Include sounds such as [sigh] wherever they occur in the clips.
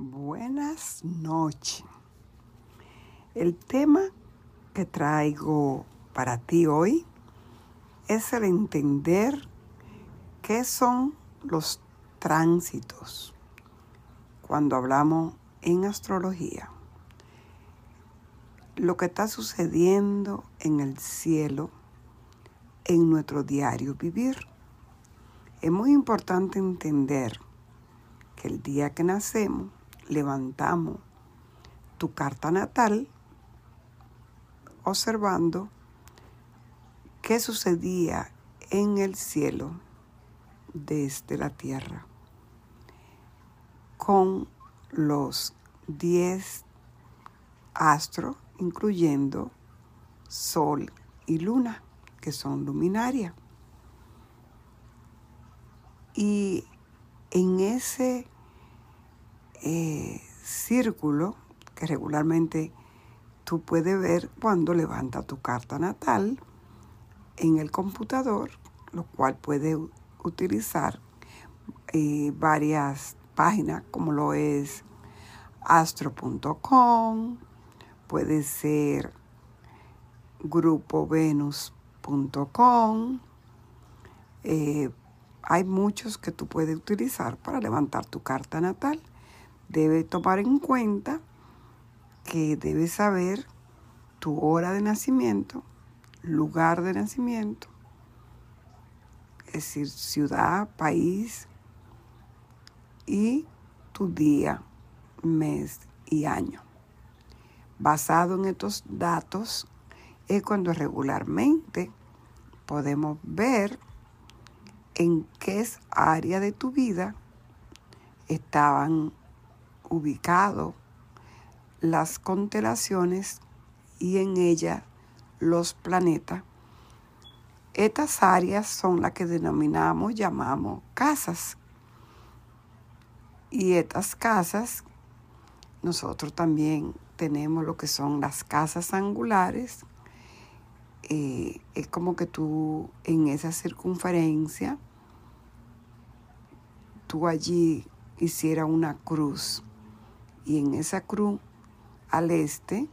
Buenas noches. El tema que traigo para ti hoy es el entender qué son los tránsitos cuando hablamos en astrología. Lo que está sucediendo en el cielo en nuestro diario vivir. Es muy importante entender que el día que nacemos levantamos tu carta natal observando qué sucedía en el cielo desde la tierra con los 10 astros, incluyendo Sol y Luna, que son luminarias. Y en ese eh, círculo que regularmente tú puedes ver cuando levanta tu carta natal en el computador, lo cual puede utilizar eh, varias páginas como lo es astro.com, puede ser grupovenus.com, eh, hay muchos que tú puedes utilizar para levantar tu carta natal. Debe tomar en cuenta que debes saber tu hora de nacimiento, lugar de nacimiento, es decir, ciudad, país y tu día, mes y año. Basado en estos datos es cuando regularmente podemos ver en qué área de tu vida estaban ubicados las constelaciones y en ella los planetas. Estas áreas son las que denominamos, llamamos casas. Y estas casas, nosotros también tenemos lo que son las casas angulares. Eh, es como que tú en esa circunferencia tú allí hiciera una cruz y en esa cruz al este,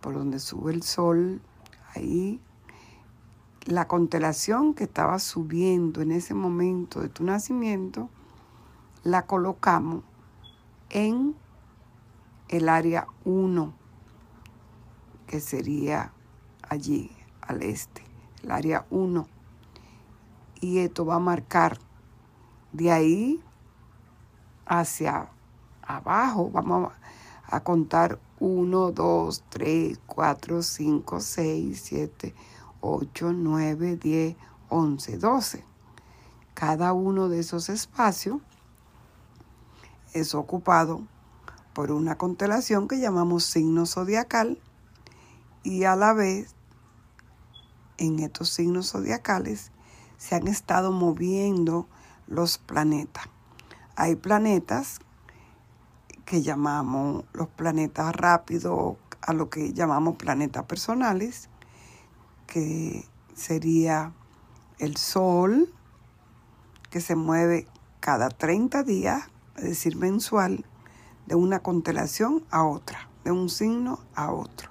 por donde sube el sol, ahí la constelación que estaba subiendo en ese momento de tu nacimiento, la colocamos en el área 1, que sería allí al este, el área 1. Y esto va a marcar de ahí hacia abajo, vamos a contar 1, 2, 3, 4, 5, 6, 7, 8, 9, 10, 11, 12. Cada uno de esos espacios es ocupado por una constelación que llamamos signo zodiacal y a la vez en estos signos zodiacales se han estado moviendo los planetas. Hay planetas que llamamos los planetas rápidos, a lo que llamamos planetas personales, que sería el Sol, que se mueve cada 30 días, es decir, mensual, de una constelación a otra, de un signo a otro.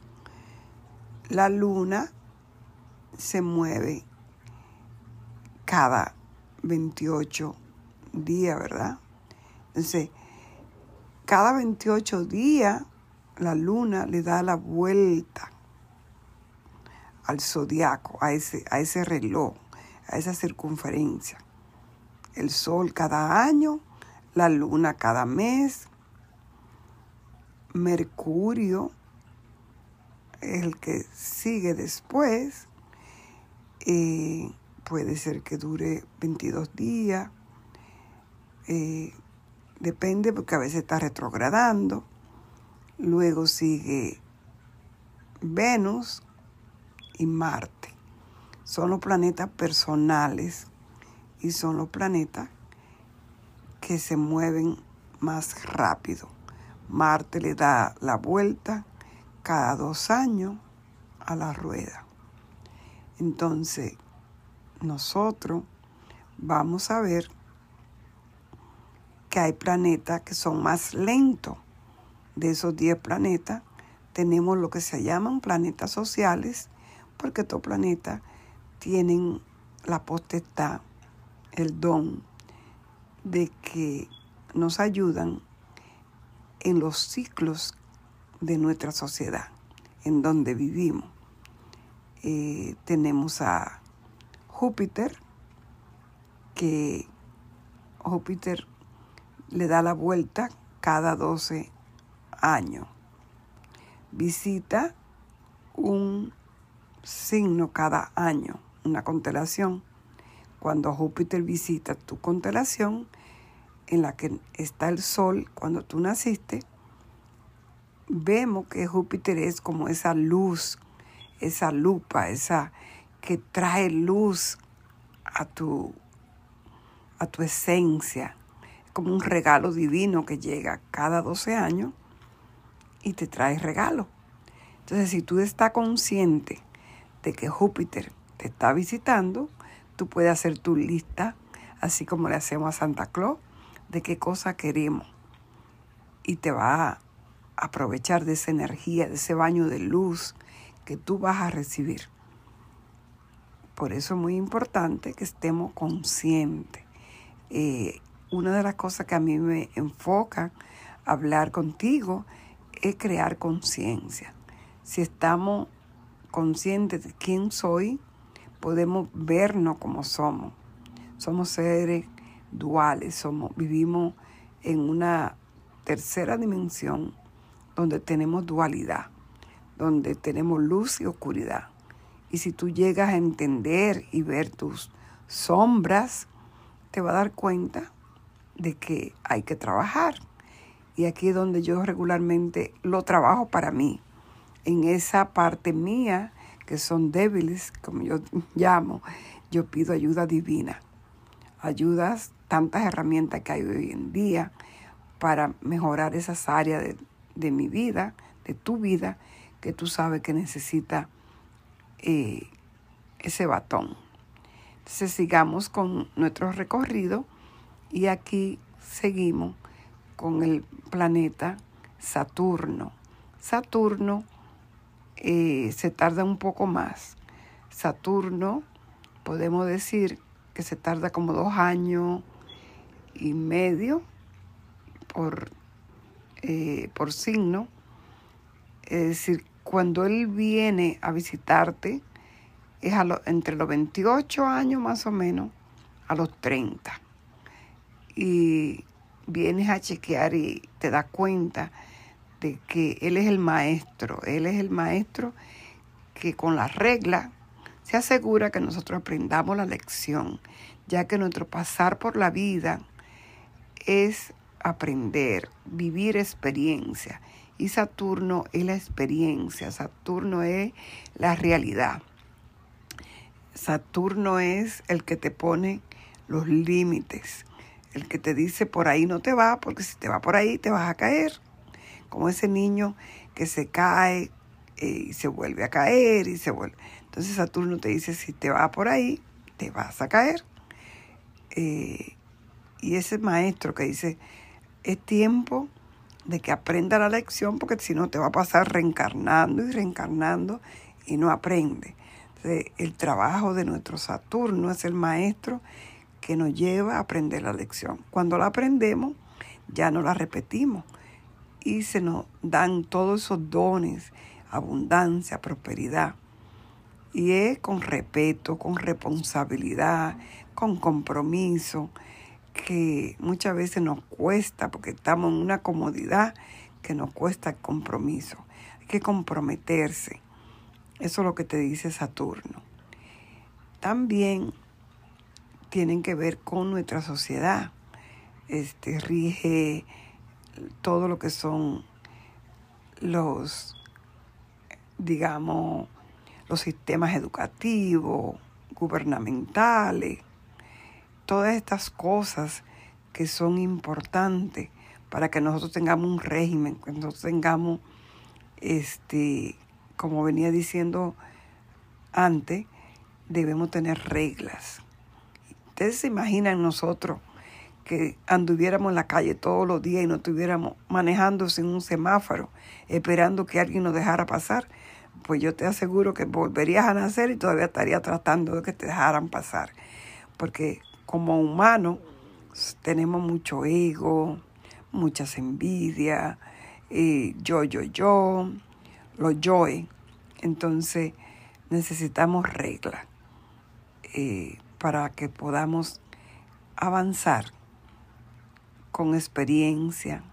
La Luna se mueve cada 28 días, ¿verdad? Entonces, cada 28 días la luna le da la vuelta al zodiaco, a ese, a ese reloj, a esa circunferencia. El sol cada año, la luna cada mes, Mercurio el que sigue después. Puede ser que dure 22 días, eh, depende porque a veces está retrogradando, luego sigue Venus y Marte. Son los planetas personales y son los planetas que se mueven más rápido. Marte le da la vuelta cada dos años a la rueda. Entonces, nosotros vamos a ver que hay planetas que son más lentos. De esos 10 planetas, tenemos lo que se llaman planetas sociales, porque estos planetas tienen la potestad, el don de que nos ayudan en los ciclos de nuestra sociedad, en donde vivimos. Eh, tenemos a Júpiter, que Júpiter le da la vuelta cada 12 años. Visita un signo cada año, una constelación. Cuando Júpiter visita tu constelación, en la que está el Sol cuando tú naciste, vemos que Júpiter es como esa luz, esa lupa, esa que trae luz a tu, a tu esencia. Como un regalo divino que llega cada 12 años y te trae regalo. Entonces, si tú estás consciente de que Júpiter te está visitando, tú puedes hacer tu lista, así como le hacemos a Santa Claus, de qué cosa queremos. Y te va a aprovechar de esa energía, de ese baño de luz que tú vas a recibir. Por eso es muy importante que estemos conscientes. Eh, una de las cosas que a mí me enfoca hablar contigo es crear conciencia. Si estamos conscientes de quién soy, podemos vernos como somos. Somos seres duales, somos, vivimos en una tercera dimensión donde tenemos dualidad, donde tenemos luz y oscuridad. Y si tú llegas a entender y ver tus sombras, te va a dar cuenta de que hay que trabajar. Y aquí es donde yo regularmente lo trabajo para mí, en esa parte mía que son débiles, como yo [laughs] llamo, yo pido ayuda divina. Ayudas, tantas herramientas que hay hoy en día para mejorar esas áreas de, de mi vida, de tu vida, que tú sabes que necesita eh, ese batón. Entonces sigamos con nuestro recorrido y aquí seguimos con el planeta Saturno. Saturno eh, se tarda un poco más. Saturno, podemos decir que se tarda como dos años y medio por eh, por signo. Es decir, cuando Él viene a visitarte, es a entre los 28 años más o menos a los 30. Y vienes a chequear y te das cuenta de que Él es el maestro. Él es el maestro que con las reglas se asegura que nosotros aprendamos la lección, ya que nuestro pasar por la vida es aprender, vivir experiencia. Y Saturno es la experiencia, Saturno es la realidad. Saturno es el que te pone los límites, el que te dice por ahí no te va, porque si te va por ahí te vas a caer. Como ese niño que se cae eh, y se vuelve a caer y se vuelve. Entonces Saturno te dice si te va por ahí, te vas a caer. Eh, y ese maestro que dice, es tiempo de que aprenda la lección porque si no te va a pasar reencarnando y reencarnando y no aprende. el trabajo de nuestro Saturno es el maestro que nos lleva a aprender la lección. Cuando la aprendemos, ya no la repetimos y se nos dan todos esos dones, abundancia, prosperidad. Y es con respeto, con responsabilidad, con compromiso, que muchas veces nos cuesta, porque estamos en una comodidad que nos cuesta el compromiso. Hay que comprometerse. Eso es lo que te dice Saturno. También tienen que ver con nuestra sociedad. Este rige todo lo que son los, digamos, los sistemas educativos, gubernamentales, todas estas cosas que son importantes para que nosotros tengamos un régimen, que nosotros tengamos, este, como venía diciendo antes, debemos tener reglas. Ustedes se imaginan nosotros que anduviéramos en la calle todos los días y no estuviéramos manejando sin un semáforo, esperando que alguien nos dejara pasar, pues yo te aseguro que volverías a nacer y todavía estaría tratando de que te dejaran pasar. Porque como humanos tenemos mucho ego, muchas envidias, eh, yo, yo, yo, los yo. Entonces necesitamos reglas eh, para que podamos avanzar con experiencia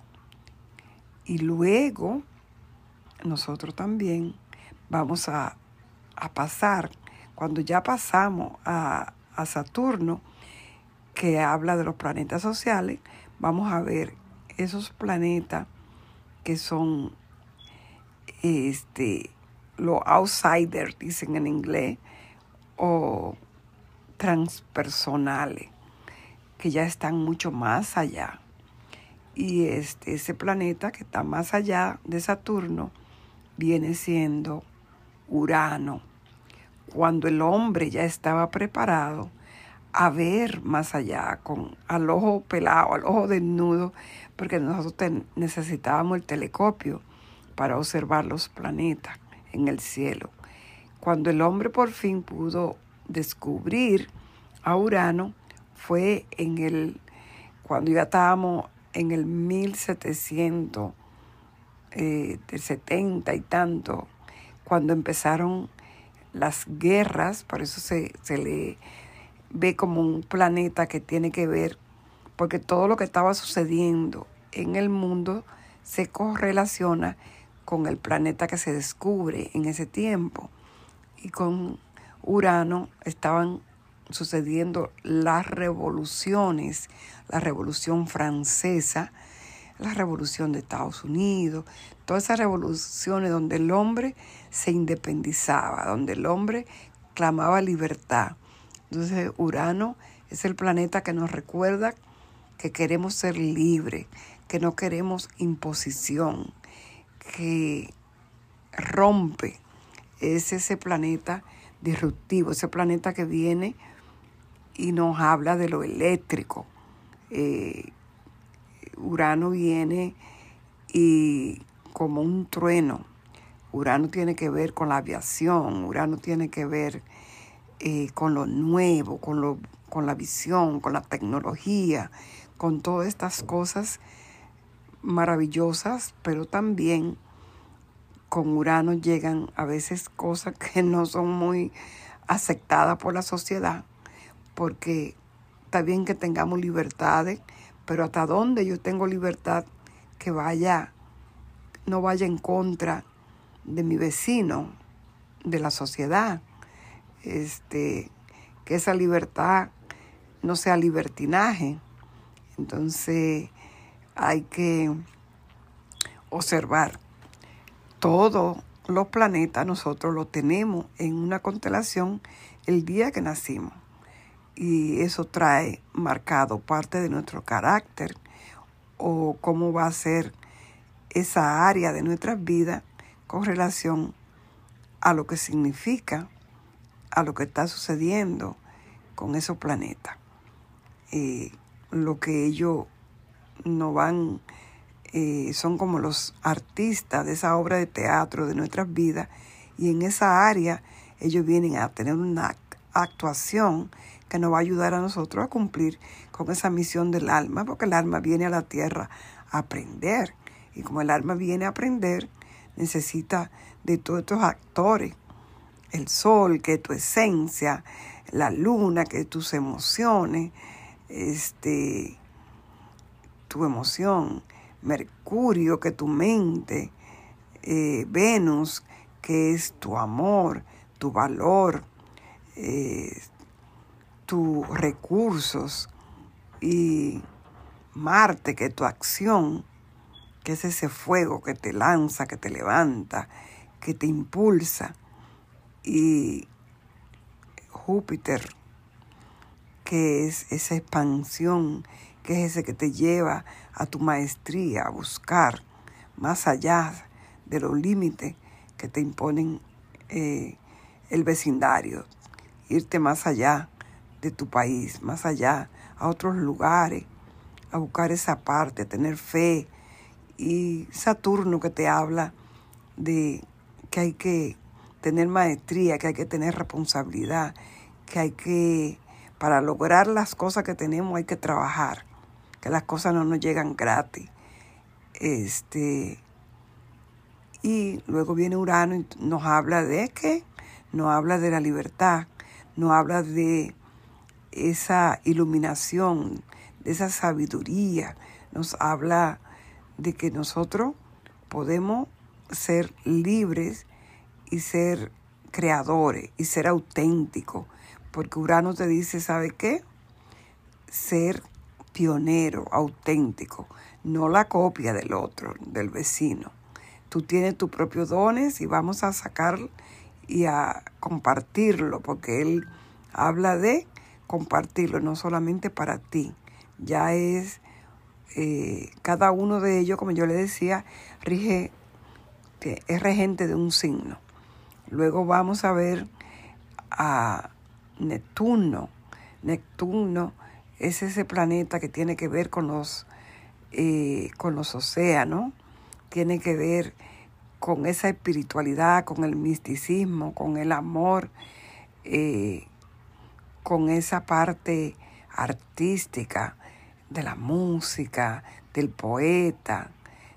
y luego nosotros también vamos a, pasar, cuando ya pasamos a, a Saturno, que habla de los planetas sociales, vamos a ver esos planetas que son este, los outsiders, dicen en inglés, o transpersonales, que ya están mucho más allá. Y este, ese planeta que está más allá de Saturno viene siendo Urano, cuando el hombre ya estaba preparado a ver más allá, con al ojo pelado, al ojo desnudo, porque nosotros necesitábamos el telescopio para observar los planetas en el cielo. Cuando el hombre por fin pudo descubrir a Urano, fue en el, cuando ya estábamos en el 1770 eh, y tanto, cuando empezaron las guerras, por eso se, se le ve como un planeta que tiene que ver, porque todo lo que estaba sucediendo en el mundo se correlaciona con el planeta que se descubre en ese tiempo. Y con Urano estaban sucediendo las revoluciones, la revolución francesa, la revolución de Estados Unidos, todas esas revoluciones donde el hombre se independizaba, donde el hombre clamaba libertad. Entonces Urano es el planeta que nos recuerda que queremos ser libres, que no queremos imposición, que rompe. Es ese planeta disruptivo, ese planeta que viene y nos habla de lo eléctrico. Eh, Urano viene y como un trueno. Urano tiene que ver con la aviación, Urano tiene que ver eh, con lo nuevo, con, lo, con la visión, con la tecnología, con todas estas cosas maravillosas, pero también con Urano llegan a veces cosas que no son muy aceptadas por la sociedad, porque está bien que tengamos libertades, pero hasta dónde yo tengo libertad que vaya, no vaya en contra de mi vecino, de la sociedad, este, que esa libertad no sea libertinaje. Entonces hay que observar todos los planetas, nosotros los tenemos en una constelación el día que nacimos y eso trae marcado parte de nuestro carácter o cómo va a ser esa área de nuestras vidas con relación a lo que significa, a lo que está sucediendo con esos planetas. Eh, lo que ellos no van, eh, son como los artistas de esa obra de teatro de nuestras vidas y en esa área ellos vienen a tener una actuación que nos va a ayudar a nosotros a cumplir con esa misión del alma, porque el alma viene a la tierra a aprender. Y como el alma viene a aprender, necesita de todos estos actores. El sol, que es tu esencia, la luna, que es tus emociones, este, tu emoción, Mercurio, que tu mente, eh, Venus, que es tu amor, tu valor, eh, tus recursos y Marte, que tu acción, que es ese fuego que te lanza, que te levanta, que te impulsa, y Júpiter, que es esa expansión, que es ese que te lleva a tu maestría, a buscar más allá de los límites que te imponen eh, el vecindario, irte más allá de tu país, más allá, a otros lugares, a buscar esa parte, a tener fe. Y Saturno que te habla de que hay que tener maestría, que hay que tener responsabilidad, que hay que, para lograr las cosas que tenemos hay que trabajar, que las cosas no nos llegan gratis. Este, y luego viene Urano y nos habla de qué? Nos habla de la libertad, nos habla de esa iluminación, de esa sabiduría, nos habla de que nosotros podemos ser libres y ser creadores y ser auténticos, porque Urano te dice, ¿sabe qué? Ser pionero, auténtico, no la copia del otro, del vecino. Tú tienes tus propios dones y vamos a sacar y a compartirlo, porque él habla de compartirlo, no solamente para ti, ya es eh, cada uno de ellos, como yo le decía, rige, es regente de un signo. Luego vamos a ver a Neptuno. Neptuno es ese planeta que tiene que ver con los, eh, con los océanos, tiene que ver con esa espiritualidad, con el misticismo, con el amor, eh, con esa parte artística de la música, del poeta,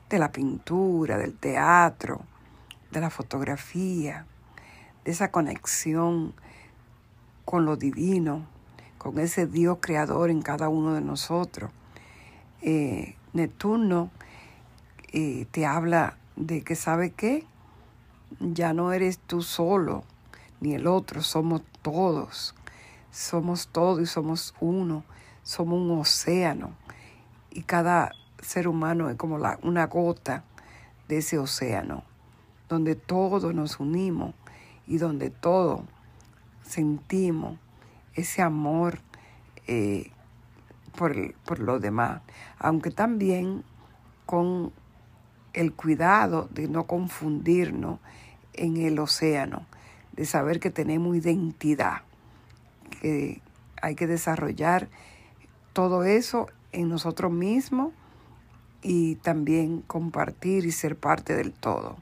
de la pintura, del teatro, de la fotografía, de esa conexión con lo divino, con ese Dios creador en cada uno de nosotros. Eh, Neptuno eh, te habla de que sabe qué, ya no eres tú solo, ni el otro, somos todos, somos todos y somos uno, somos un océano. Y cada ser humano es como una gota de ese océano, donde todos nos unimos y donde todos sentimos ese amor eh, por, por los demás, aunque también con el cuidado de no confundirnos en el océano, de saber que tenemos identidad, que hay que desarrollar todo eso en nosotros mismos y también compartir y ser parte del todo.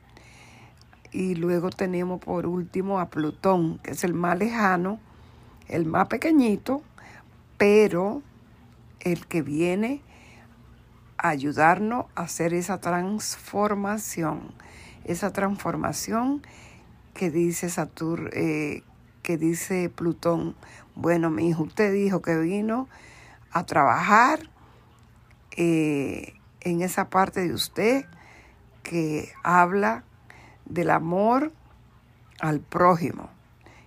Y luego tenemos por último a Plutón, que es el más lejano, el más pequeñito, pero el que viene ayudarnos a hacer esa transformación, esa transformación que dice Saturno, eh, que dice Plutón, bueno, mi hijo, usted dijo que vino a trabajar eh, en esa parte de usted que habla del amor al prójimo.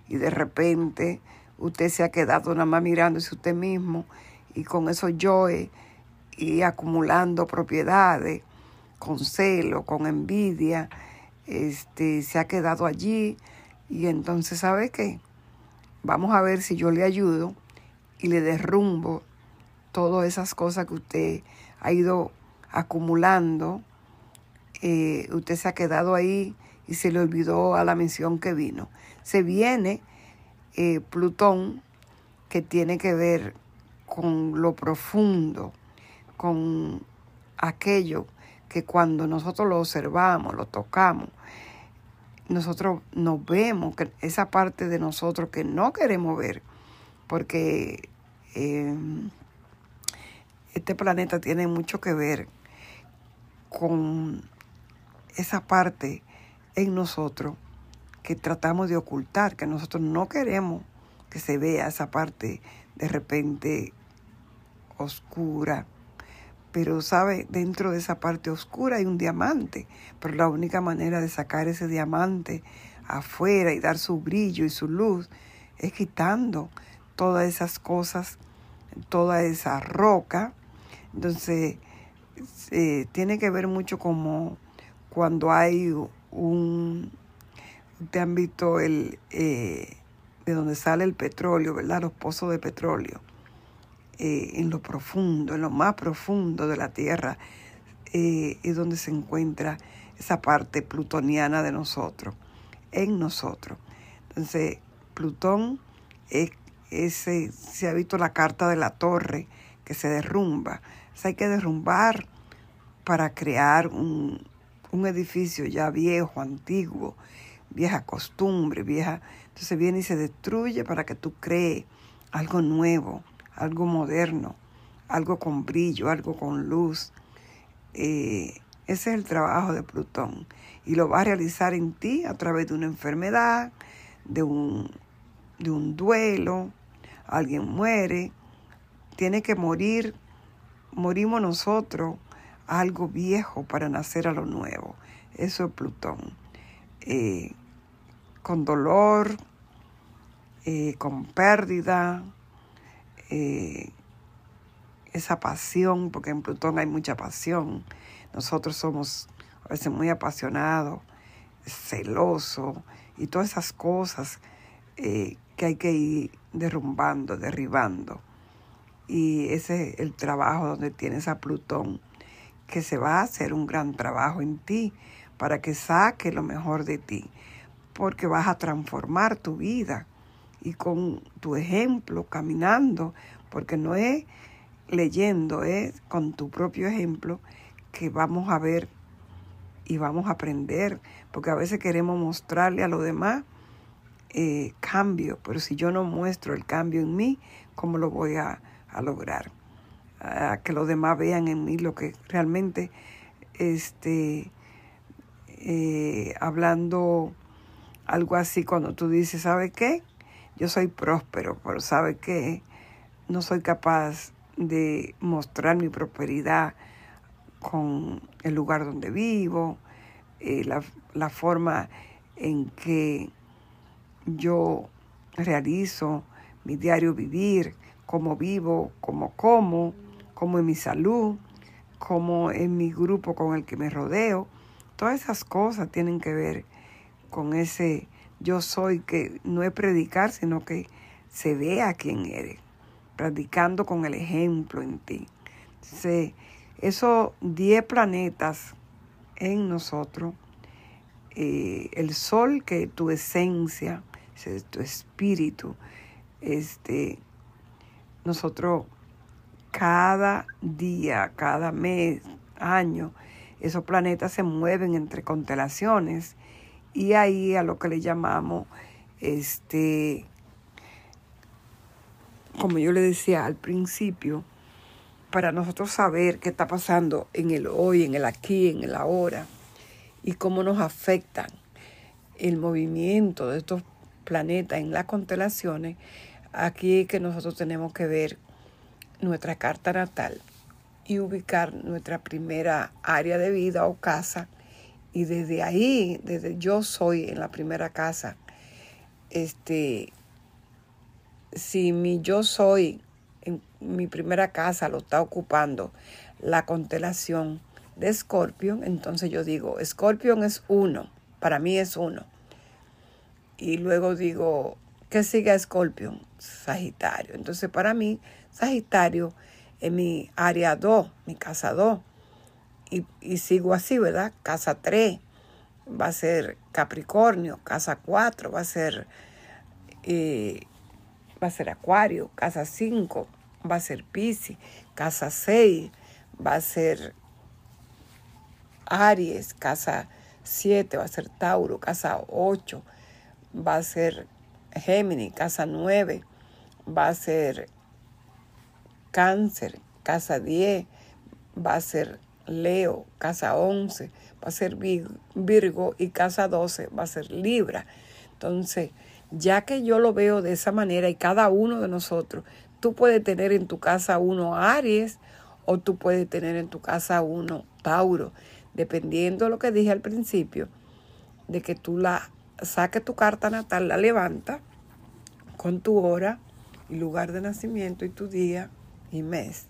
Y de repente usted se ha quedado nada más mirándose usted mismo y con eso yo y acumulando propiedades, con celo, con envidia, este, se ha quedado allí y entonces, ¿sabe qué? Vamos a ver si yo le ayudo y le derrumbo todas esas cosas que usted ha ido acumulando. Eh, usted se ha quedado ahí y se le olvidó a la mención que vino. Se viene eh, Plutón que tiene que ver con lo profundo, con aquello que cuando nosotros lo observamos, lo tocamos, nosotros nos vemos, que esa parte de nosotros que no queremos ver, porque em, este planeta tiene mucho que ver con esa parte en nosotros que tratamos de ocultar, que nosotros no queremos que se vea esa parte de repente oscura, pero sabe, dentro de esa parte oscura hay un diamante, pero la única manera de sacar ese diamante afuera y dar su brillo y su luz es quitando todas esas cosas, toda esa roca. Entonces, eh, tiene que ver mucho como cuando hay un, han visto el, eh, de donde sale el petróleo, ¿verdad? Los pozos de petróleo eh, en lo profundo, en lo más profundo de la Tierra, eh, es donde se encuentra esa parte plutoniana de nosotros, en nosotros. Entonces, Plutón es ese, se ha visto la carta de la torre, que se derrumba. hay que derrumbar para crear un, un edificio ya viejo, antiguo, vieja costumbre, vieja. Entonces viene y se destruye para que tú crees algo nuevo, algo moderno, algo con brillo, algo con luz. Eh, ese es el trabajo de Plutón y lo va a realizar en ti a través de una enfermedad, de un, de un duelo, alguien muere, tiene que morir, morimos nosotros a algo viejo para nacer a lo nuevo. Eso es Plutón. Eh, con dolor, eh, con pérdida, eh, esa pasión, porque en Plutón hay mucha pasión. Nosotros somos a veces muy apasionados, celosos y todas esas cosas que hay que ir derrumbando, derribando. Y ese es el trabajo donde tienes a Plutón, que se va a hacer un gran trabajo en ti para que saque lo mejor de ti, porque vas a transformar tu vida y con tu ejemplo, caminando, porque no es leyendo, es con tu propio ejemplo que vamos a ver y vamos a aprender, porque a veces queremos mostrarle a los demás eh, cambio, pero si yo no muestro el cambio en mí, ¿cómo lo voy a, lograr? A que los demás vean en mí lo que realmente, este, eh, hablando algo así, cuando tú dices, ¿sabe qué? Yo soy próspero, pero ¿sabe qué? No soy capaz de mostrar mi prosperidad con el lugar donde vivo, eh, la, la forma en que yo realizo mi diario vivir, cómo vivo, cómo como, cómo en mi salud, cómo en mi grupo con el que me rodeo. Todas esas cosas tienen que ver con ese yo soy que no es predicar, sino que se vea quién eres, predicando con el ejemplo en ti. esos 10 planetas en nosotros, eh, el sol que es tu esencia, es tu espíritu. Este, nosotros cada día, cada mes, año, esos planetas se mueven entre constelaciones y ahí a lo que le llamamos, este, como yo le decía al principio, para nosotros saber qué está pasando en el hoy, en el aquí, en el ahora, y cómo nos afectan el movimiento de estos planeta en las constelaciones, aquí que nosotros tenemos que ver nuestra carta natal y ubicar nuestra primera área de vida o casa. Y desde ahí, desde yo soy en la primera casa, este, si mi yo soy en mi primera casa lo está ocupando la constelación de Scorpion, entonces yo digo, Scorpion es uno, para mí es uno. Y luego digo, ¿qué sigue Escorpión? Sagitario. Entonces para mí, Sagitario es mi área 2, mi casa 2. Y, sigo así, ¿verdad? Casa 3 va a ser Capricornio, casa 4 va a ser, eh, va a ser Acuario, casa 5 va a ser Pisces, casa 6 va a ser Aries, casa 7 va a ser Tauro, casa 8 va a ser Géminis, casa 9, va a ser Cáncer, casa 10, va a ser Leo, casa 11, va a ser Virgo y casa 12 va a ser Libra. Entonces, ya que yo lo veo de esa manera y cada uno de nosotros, tú puedes tener en tu casa uno Aries o tú puedes tener en tu casa uno Tauro, dependiendo de lo que dije al principio, de que tú la saque tu carta natal, la levanta con tu hora y lugar de nacimiento y tu día y mes.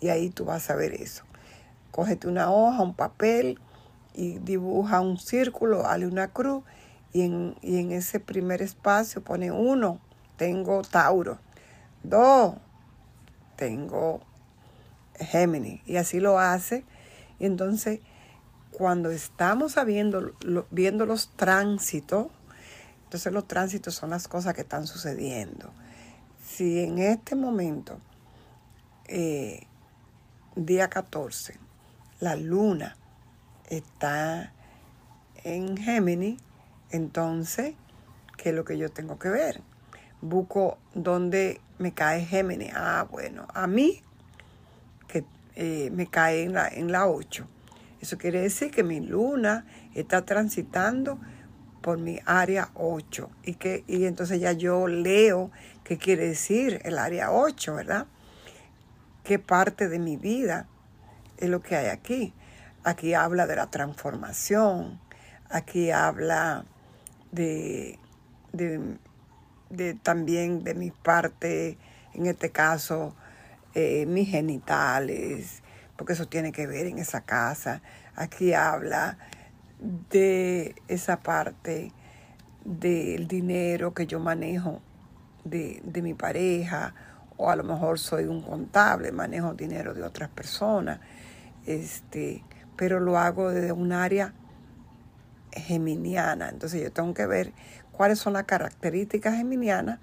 Y ahí tú vas a ver eso. Cógete una hoja, un papel y dibuja un círculo, hale una cruz y en, y en ese primer espacio pone uno, tengo Tauro. Dos, tengo Géminis. Y así lo hace. Y entonces cuando estamos sabiendo, viendo los tránsitos, entonces los tránsitos son las cosas que están sucediendo. Si en este momento eh, día 14, la luna está en Géminis, entonces, ¿qué es lo que yo tengo que ver? Busco dónde me cae Géminis. Ah, bueno, a mí, que eh, me cae en la, en la 8. Eso quiere decir que mi luna está transitando por mi área 8. Y, que, y entonces ya yo leo qué quiere decir el área 8, ¿verdad? ¿Qué parte de mi vida es lo que hay aquí? Aquí habla de la transformación, aquí habla de, también de mi parte, en este caso, eh, mis genitales, porque eso tiene que ver en esa casa. Aquí habla de esa parte del dinero que yo manejo de, mi pareja, o a lo mejor soy un contable, manejo dinero de otras personas, este, pero lo hago desde un área geminiana. Entonces yo tengo que ver cuáles son las características geminianas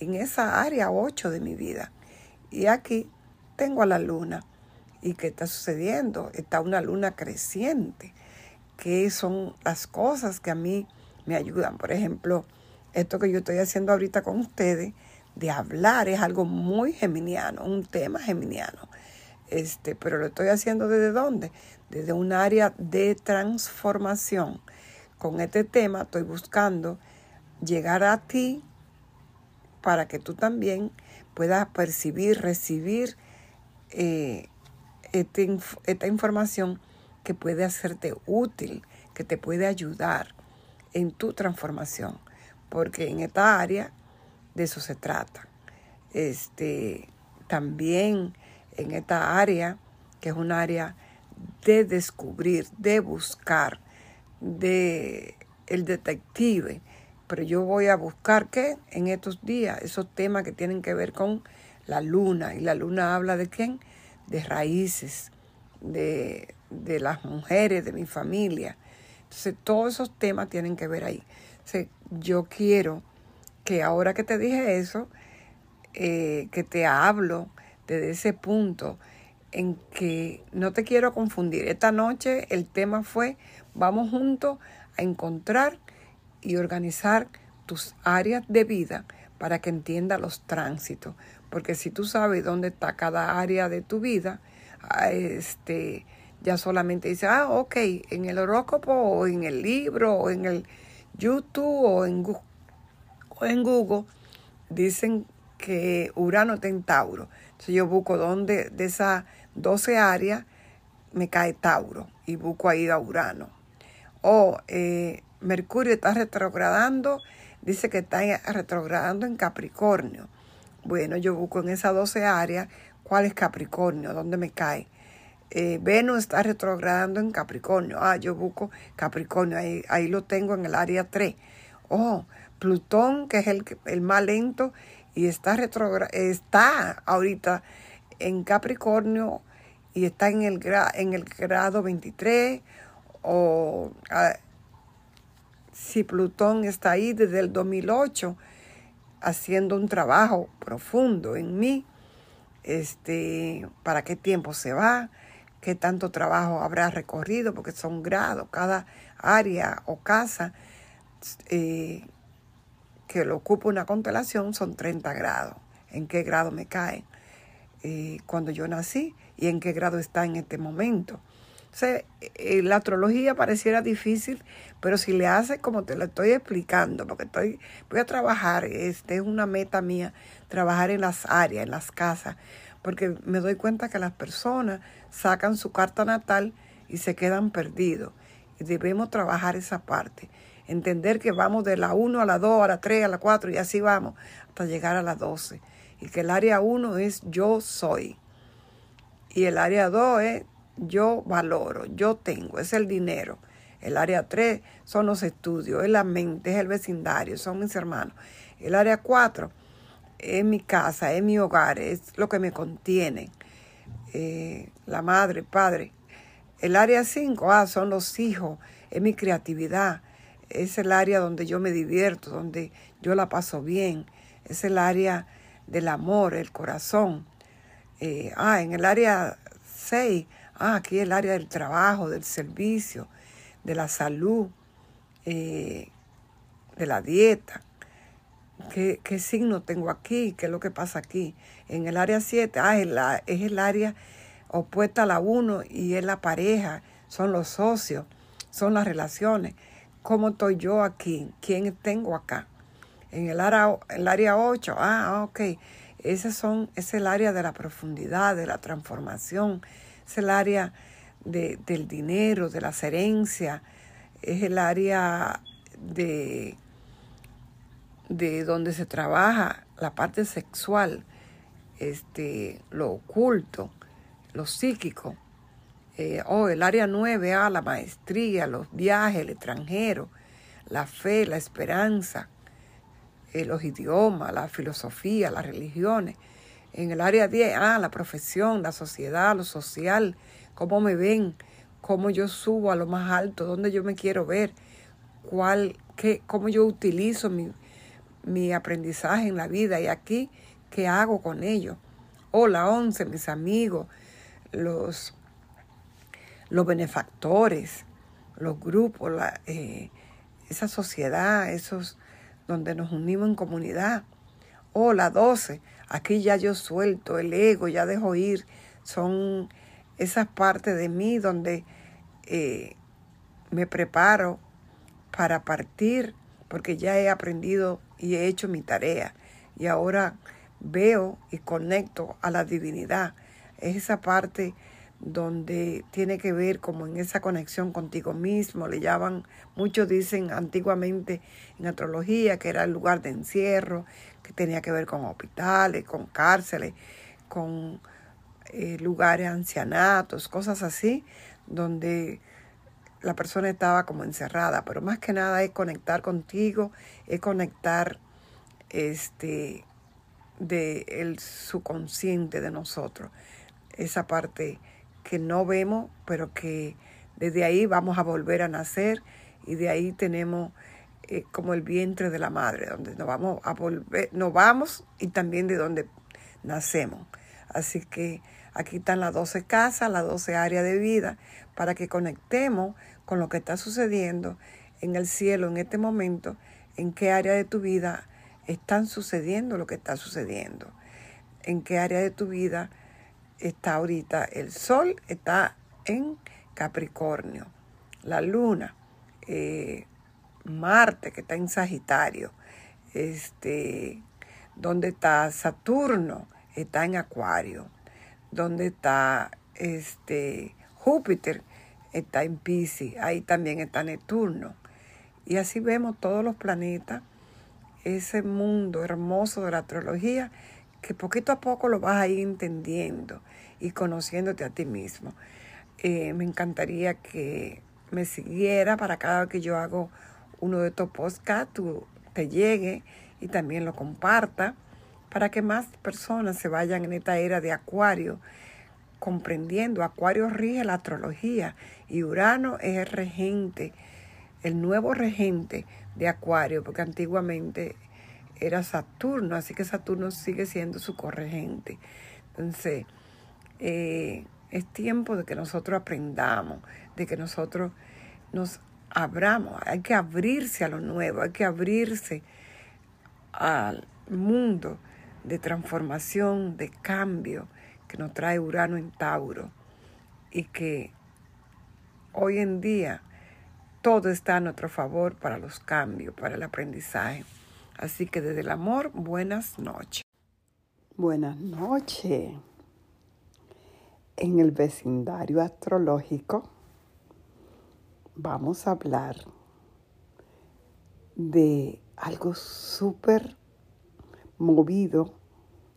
en esa área 8 de mi vida. Y aquí tengo a la luna. ¿Y qué está sucediendo? Está una luna creciente, que son las cosas que a mí me ayudan. Por ejemplo, esto que yo estoy haciendo ahorita con ustedes, de hablar, es algo muy geminiano, un tema geminiano. Este, pero lo estoy haciendo desde dónde? Desde un área de transformación. Con este tema estoy buscando llegar a ti para que tú también puedas percibir, recibir eh, este esta información que puede hacerte útil, que te puede ayudar en tu transformación, porque en esta área de eso se trata. Este, también en esta área, que es un área de descubrir, de buscar, de el detective, pero yo voy a buscar qué en estos días, esos temas que tienen que ver con la luna. Y la luna habla de quién? De raíces, de, de las mujeres, de mi familia. Entonces, todos esos temas tienen que ver ahí. Yo quiero que ahora que te dije eso, eh, que te hablo desde ese punto en que no te quiero confundir. Esta noche el tema fue, vamos juntos a encontrar y organizar tus áreas de vida para que entienda los tránsitos. Porque si tú sabes dónde está cada área de tu vida, ah, este, ya solamente dices, ah, ok, en el horóscopo o en el libro o en el YouTube o en, en Google, dicen que Urano está en Tauro. Entonces yo busco dónde de esas 12 áreas me cae Tauro y busco ahí a Urano. O eh, Mercurio está retrogradando, dice que está retrogradando en Capricornio. Bueno, yo busco en esas 12 áreas cuál es Capricornio, dónde me cae. Eh, Venus está retrogradando en Capricornio. Ah, yo busco Capricornio, ahí, ahí lo tengo en el área 3. Oh, Plutón, que es el, el más lento y está, está ahorita en Capricornio y está en el, en el grado 23 o si Plutón está ahí desde el 2008 haciendo un trabajo profundo en mí, este, para qué tiempo se va, qué tanto trabajo habrá recorrido, porque son grados, cada área o casa eh, que lo ocupa una constelación son 30 grados. ¿En qué grado me cae? Eh, cuando yo nací y en qué grado está en este momento. Eh, la astrología pareciera difícil, pero si le hace como te lo estoy explicando, porque estoy, voy a trabajar, este es una meta mía, trabajar en las áreas, en las casas, porque me doy cuenta que las personas sacan su carta natal y se quedan perdidos. Y debemos trabajar esa parte. Entender que vamos de la 1 a la 2, a la 3, a la 4 y así vamos hasta llegar a la 12. Y que el área 1 es yo soy. Y el área 2 es yo valoro, yo tengo, es el dinero. El área 3 son los estudios, es la mente, es el vecindario, son mis hermanos. El área 4 es mi casa, es mi hogar, es lo que me contiene. Eh, la madre, padre. El área 5 ah, son los hijos, es mi creatividad, es el área donde yo me divierto, donde yo la paso bien, es el área del amor, el corazón. eh, ah, en el área 6, ah, aquí el área del trabajo, del servicio, de la salud, eh, de la dieta. ¿Qué, ¿Qué, signo tengo aquí? ¿Qué es lo que pasa aquí? En el área 7, ah, es, la, es el área opuesta a la 1 y es la pareja, son los socios, son las relaciones. ¿Cómo estoy yo aquí? ¿Quién tengo acá? En el área, el área 8, ah, ok, ese es el área de la profundidad, de la transformación, es el área de, del dinero, de las herencias, es el área de, de donde se trabaja la parte sexual, este, lo oculto, lo psíquico. Eh, oh, el área 9A, la maestría, los viajes, el extranjero, la fe, la esperanza, eh, los idiomas, la filosofía, las religiones. En el área 10, ah, la profesión, la sociedad, lo social, cómo me ven, cómo yo subo a lo más alto, dónde yo me quiero ver, cuál, qué, cómo yo utilizo mi, mi aprendizaje en la vida y aquí, ¿qué hago con ello? Hola, once, mis amigos, los, los benefactores, los grupos, la, eh, esa sociedad, esos donde nos unimos en comunidad. O la 12, aquí ya yo suelto el ego, ya dejo ir. Son esas partes de mí donde eh, me preparo para partir porque ya he aprendido y he hecho mi tarea. Y ahora veo y conecto a la divinidad. Es esa parte donde tiene que ver como en esa conexión contigo mismo, le llaman, muchos dicen antiguamente en astrología que era el lugar de encierro, que tenía que ver con hospitales, con cárceles, con eh, lugares ancianatos, cosas así, donde la persona estaba como encerrada, pero más que nada es conectar contigo, es conectar este de el subconsciente de nosotros, esa parte que no vemos, pero que desde ahí vamos a volver a nacer y de ahí tenemos eh, como el vientre de la madre, donde nos vamos a volver, nos vamos y también de donde nacemos. Así que aquí están las 12 casas, las 12 áreas de vida, para que conectemos con lo que está sucediendo en el cielo en este momento, en qué área de tu vida están sucediendo lo que está sucediendo, en qué área de tu vida está ahorita, el Sol está en Capricornio, la Luna, eh, Marte que está en Sagitario, este, donde está Saturno, está en Acuario, donde está este, Júpiter, está en Pisces, ahí también está Neptuno. Y así vemos todos los planetas, ese mundo hermoso de la astrología que poquito a poco lo vas a ir entendiendo y conociéndote a ti mismo. Eh, me encantaría que me siguiera para cada vez que yo hago uno de estos podcasts, tú te llegue y también lo comparta para que más personas se vayan en esta era de Acuario comprendiendo. Acuario rige la astrología y Urano es el regente, el nuevo regente de Acuario, porque antiguamente era Saturno, así que Saturno sigue siendo su corregente. Entonces, eh, es tiempo de que nosotros aprendamos, de que nosotros nos abramos, hay que abrirse a lo nuevo, hay que abrirse al mundo de transformación, de cambio que nos trae Urano en Tauro y que hoy en día todo está a nuestro favor para los cambios, para el aprendizaje. Así que desde el amor, buenas noches. Buenas noches. En el vecindario astrológico vamos a hablar de algo súper movido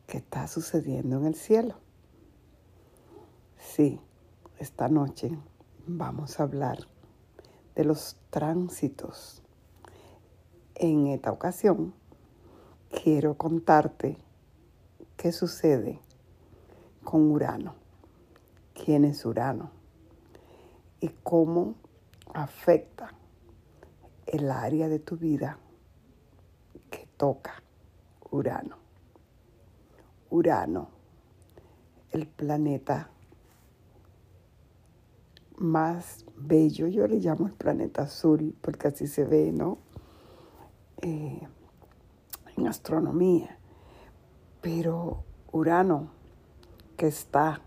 que está sucediendo en el cielo. Sí, esta noche vamos a hablar de los tránsitos en esta ocasión quiero contarte qué sucede con Urano, quién es Urano y cómo afecta el área de tu vida que toca Urano. Urano el planeta más bello, yo le llamo el planeta azul, porque así se ve, ¿no? Eh, en astronomía. Pero Urano, que está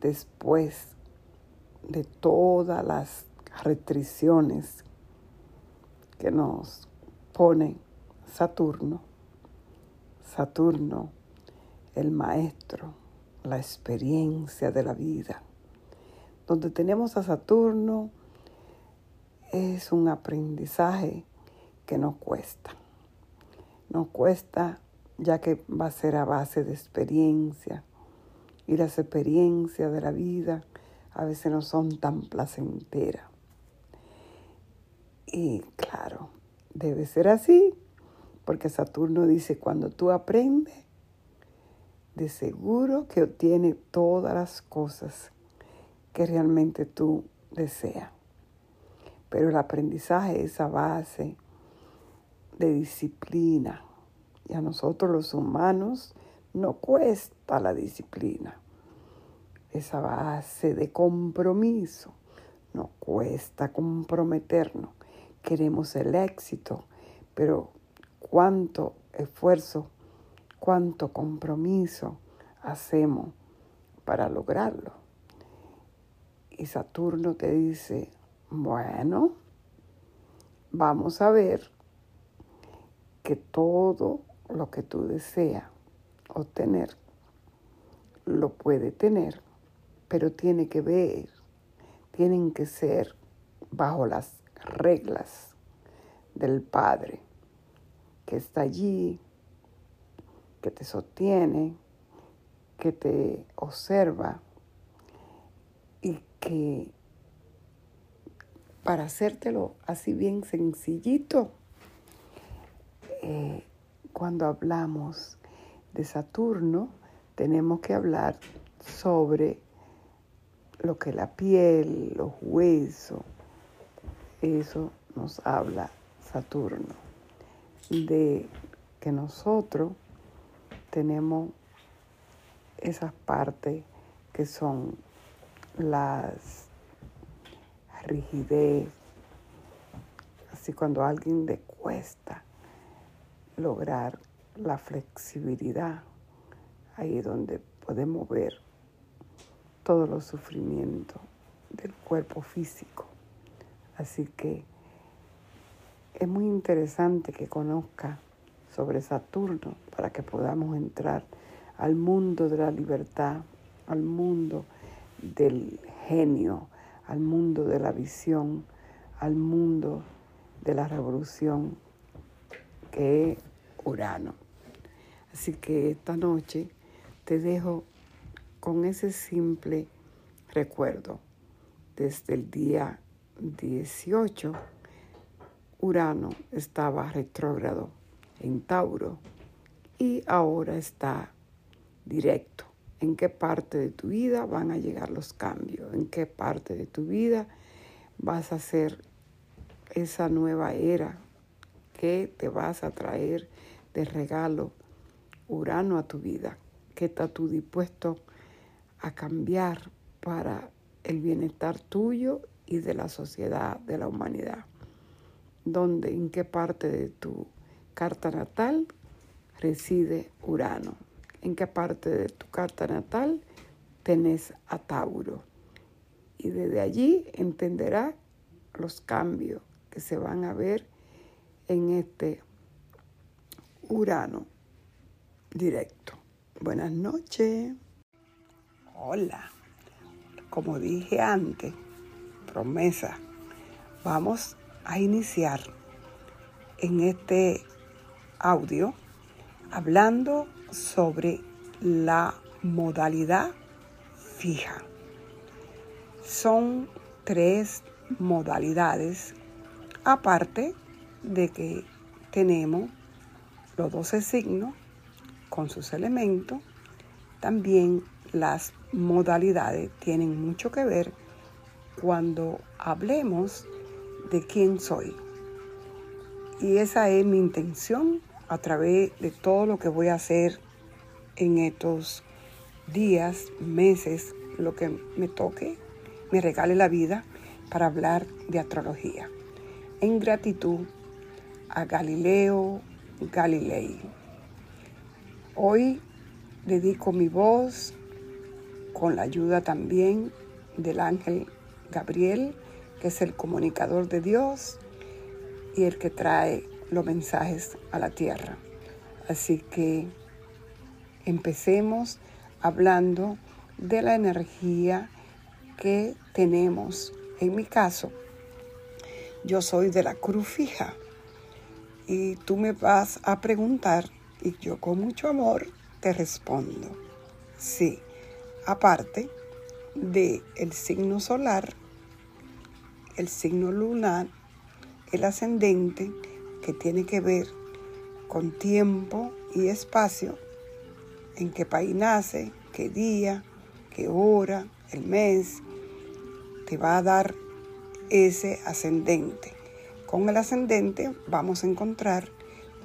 después de todas las restricciones que nos pone Saturno, Saturno, el maestro, la experiencia de la vida. Donde tenemos a Saturno es un aprendizaje nos cuesta. Nos cuesta ya que va a ser a base de experiencia. Y las experiencias de la vida a veces no son tan placenteras. Y claro, debe ser así, porque Saturno dice, cuando tú aprendes, de seguro que obtienes todas las cosas que realmente tú deseas. Pero el aprendizaje es a base de disciplina. Y a nosotros los humanos no cuesta la disciplina. Esa base de compromiso. No cuesta comprometernos. Queremos el éxito, pero cuánto esfuerzo, cuánto compromiso hacemos para lograrlo. Y Saturno te dice, bueno, vamos a ver que todo lo que tú deseas obtener, lo puede tener, pero tiene que ver, tienen que ser bajo las reglas del Padre que está allí, que te sostiene, que te observa y que para hacértelo así bien sencillito, eh, cuando hablamos de Saturno, tenemos que hablar sobre lo que la piel, los huesos, eso nos habla Saturno, de que nosotros tenemos esas partes que son las rigidez, así cuando a alguien le cuesta lograr la flexibilidad, ahí donde podemos ver todos los sufrimientos del cuerpo físico. Así que es muy interesante que conozca sobre Saturno para que podamos entrar al mundo de la libertad, al mundo del genio, al mundo de la visión, al mundo de la revolución que Urano. Así que esta noche te dejo con ese simple recuerdo. Desde el día 18, Urano estaba retrógrado en Tauro y ahora está directo. ¿En qué parte de tu vida van a llegar los cambios? ¿En qué parte de tu vida vas a hacer esa nueva era que te vas a traer de regalo Urano a tu vida? ¿Qué estás tú dispuesto a cambiar para el bienestar tuyo y de la sociedad, de la humanidad? ¿Dónde, en qué parte de tu carta natal reside Urano. ¿En qué parte de tu carta natal tenés a Tauro? Y desde allí entenderá los cambios que se van a ver en este Urano directo. Buenas noches. Hola. Como dije antes, promesa, vamos a iniciar en este audio hablando sobre la modalidad fija. Son tres modalidades, aparte de que tenemos los 12 signos con sus elementos, también las modalidades tienen mucho que ver cuando hablemos de quién soy. Y esa es mi intención a través de todo lo que voy a hacer en estos días, meses, lo que me toque, me regale la vida para hablar de astrología. En gratitud a Galileo Galilei. Hoy dedico mi voz con la ayuda también del ángel Gabriel, que es el comunicador de Dios y el que trae los mensajes a la tierra. Así que empecemos hablando de la energía que tenemos. En mi caso, yo soy de la cruz fija y tú me vas a preguntar y yo con mucho amor te respondo. Sí, aparte de el signo solar, el signo lunar, el ascendente que tiene que ver con tiempo y espacio, en qué país nace, qué día, qué hora, el mes, te va a dar ese ascendente. Con el ascendente vamos a encontrar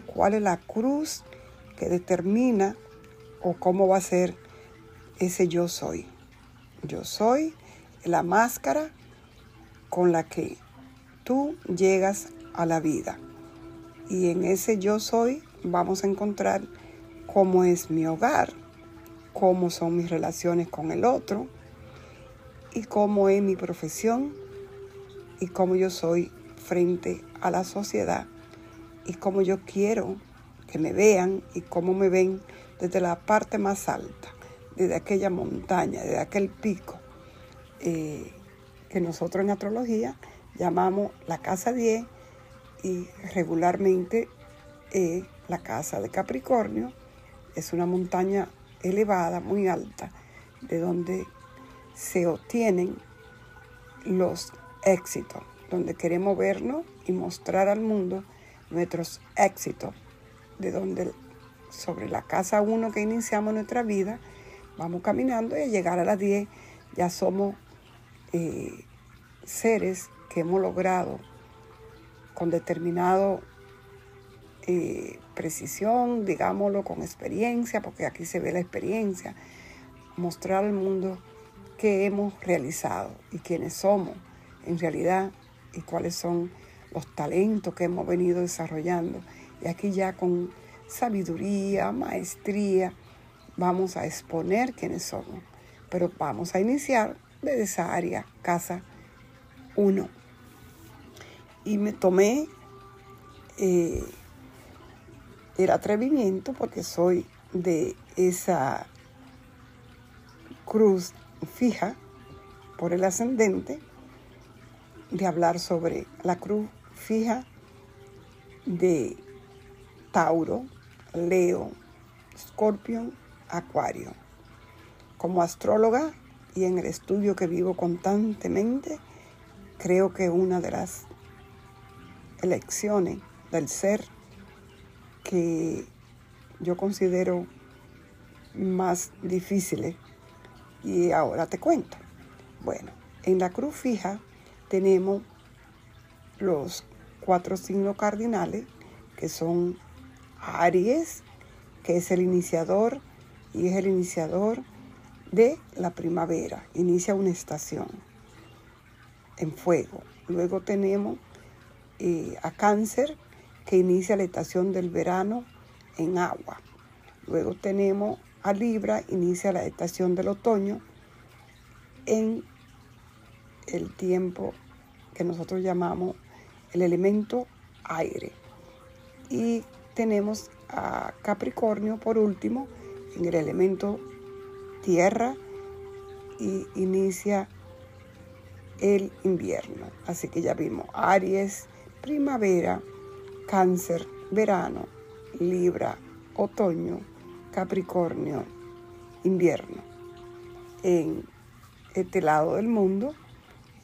cuál es la cruz que determina o cómo va a ser ese yo soy. Yo soy la máscara con la que tú llegas a la vida. Y en ese yo soy vamos a encontrar cómo es mi hogar, cómo son mis relaciones con el otro y cómo es mi profesión y cómo yo soy frente a la sociedad y cómo yo quiero que me vean y cómo me ven desde la parte más alta, desde aquella montaña, desde aquel pico eh, que nosotros en astrología llamamos la casa 10 y regularmente eh, la casa de Capricornio es una montaña elevada, muy alta, de donde se obtienen los éxitos, donde queremos vernos y mostrar al mundo nuestros éxitos, de donde sobre la casa 1 que iniciamos nuestra vida, vamos caminando y al llegar a las 10 ya somos eh, seres que hemos logrado con determinado eh, precisión, digámoslo, con experiencia, porque aquí se ve la experiencia, mostrar al mundo qué hemos realizado y quiénes somos. En realidad y cuáles son los talentos que hemos venido desarrollando. Y aquí ya con sabiduría, maestría, vamos a exponer quiénes somos. Pero vamos a iniciar desde esa área, casa 1. Y me tomé eh, el atrevimiento porque soy de esa cruz fija por el ascendente de hablar sobre la cruz fija de Tauro, Leo, Escorpio, Acuario. Como astróloga y en el estudio que vivo constantemente, creo que una de las elecciones del ser que yo considero más difíciles y ahora te cuento. Bueno, en la cruz fija tenemos los cuatro signos cardinales, que son Aries, que es el iniciador y es el iniciador de la primavera, inicia una estación en fuego. Luego tenemos eh, a Cáncer, que inicia la estación del verano en agua. Luego tenemos a Libra, inicia la estación del otoño en el tiempo que nosotros llamamos el elemento aire. Y tenemos a Capricornio por último en el elemento tierra y inicia el invierno. Así que ya vimos Aries, primavera, cáncer, verano, Libra, otoño, Capricornio, invierno. En este lado del mundo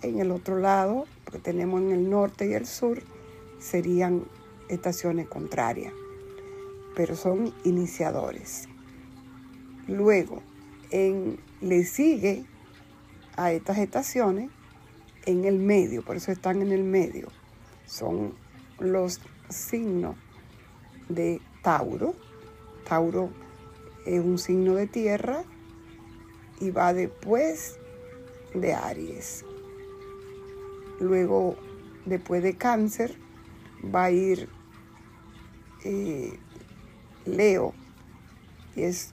en el otro lado, porque tenemos en el norte y el sur, serían estaciones contrarias, pero son iniciadores. Luego, le sigue a estas estaciones en el medio, por eso están en el medio. Son los signos de Tauro. Tauro es un signo de tierra y va después de Aries. Luego, después de Cáncer, va a ir eh, Leo, y es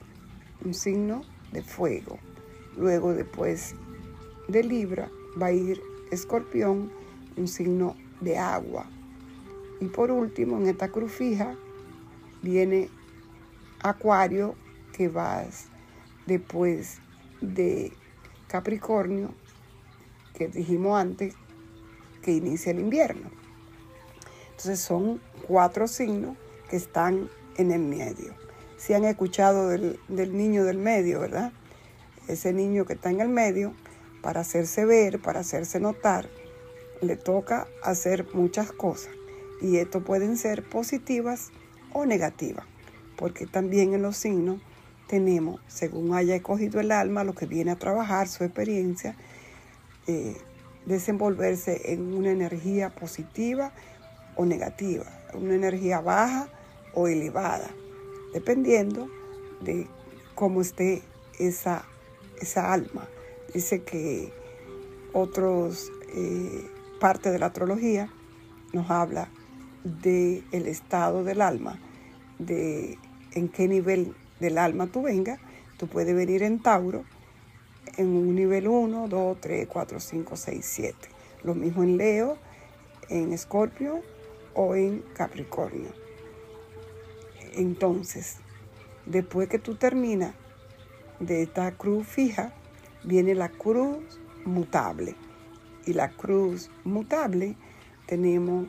un signo de fuego. Luego, después de Libra, va a ir Escorpión, un signo de agua. Y por último, en esta cruz fija, viene Acuario, que va después de Capricornio, que dijimos antes que inicia el invierno. Entonces son cuatro signos que están en el medio. Si han escuchado del, del niño del medio, ¿verdad? Ese niño que está en el medio, para hacerse ver, para hacerse notar, le toca hacer muchas cosas. Y esto pueden ser positivas o negativas, porque también en los signos tenemos, según haya escogido el alma, lo que viene a trabajar, su experiencia, eh, desenvolverse en una energía positiva o negativa, una energía baja o elevada, dependiendo de cómo esté esa, esa alma. Dice que otros eh, parte de la astrología nos habla del el estado del alma, de en qué nivel del alma tú vengas, tú puedes venir en Tauro en un nivel 1, 2, 3, 4, 5, 6, 7. Lo mismo en Leo, en Escorpio o en Capricornio. Entonces, después que tú terminas de esta cruz fija, viene la cruz mutable. Y la cruz mutable tenemos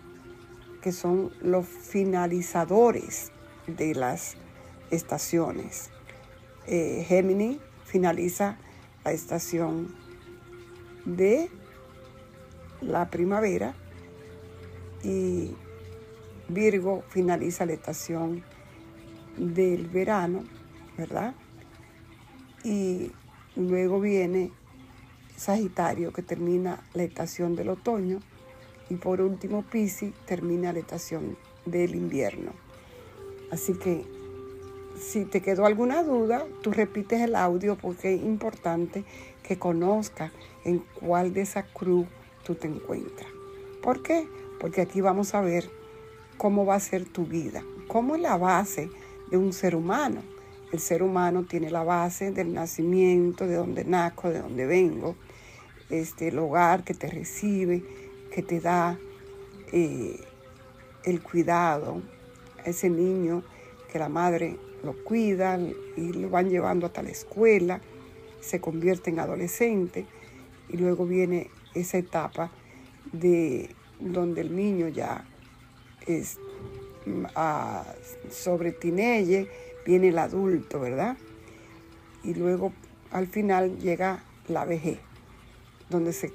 que son los finalizadores de las estaciones. Eh, Géminis finaliza la estación de la primavera y Virgo finaliza la estación del verano, ¿verdad? Y luego viene Sagitario que termina la estación del otoño y por último Piscis termina la estación del invierno. Así que si te quedó alguna duda, tú repites el audio porque es importante que conozcas en cuál de esa cruz tú te encuentras. ¿Por qué? Porque aquí vamos a ver cómo va a ser tu vida, cómo es la base de un ser humano. El ser humano tiene la base del nacimiento, de donde nazco, de donde vengo, este, el hogar que te recibe, que te da eh, el cuidado, a ese niño que la madre lo cuidan y lo van llevando hasta la escuela, se convierte en adolescente y luego viene esa etapa de donde el niño ya es mm, sobre teenage, viene el adulto, ¿verdad? Y luego al final llega la vejez, donde se,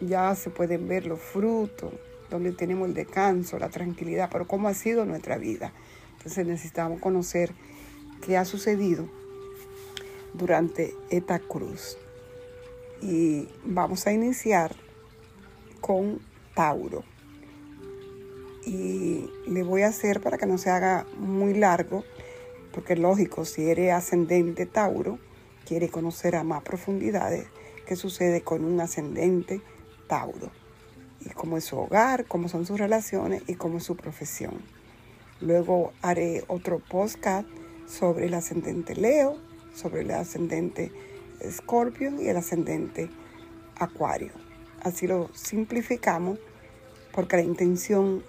ya se pueden ver los frutos, donde tenemos el descanso, la tranquilidad, pero cómo ha sido nuestra vida. Entonces necesitamos conocer qué ha sucedido durante esta cruz. Y vamos a iniciar con Tauro. Y le voy a hacer para que no se haga muy largo, porque lógico, si eres ascendente Tauro, quiere conocer a más profundidades qué sucede con un ascendente Tauro. Y cómo es su hogar, cómo son sus relaciones y cómo es su profesión. Luego haré otro podcast sobre el ascendente Leo, sobre el ascendente Scorpio y el ascendente Acuario. Así lo simplificamos porque la intención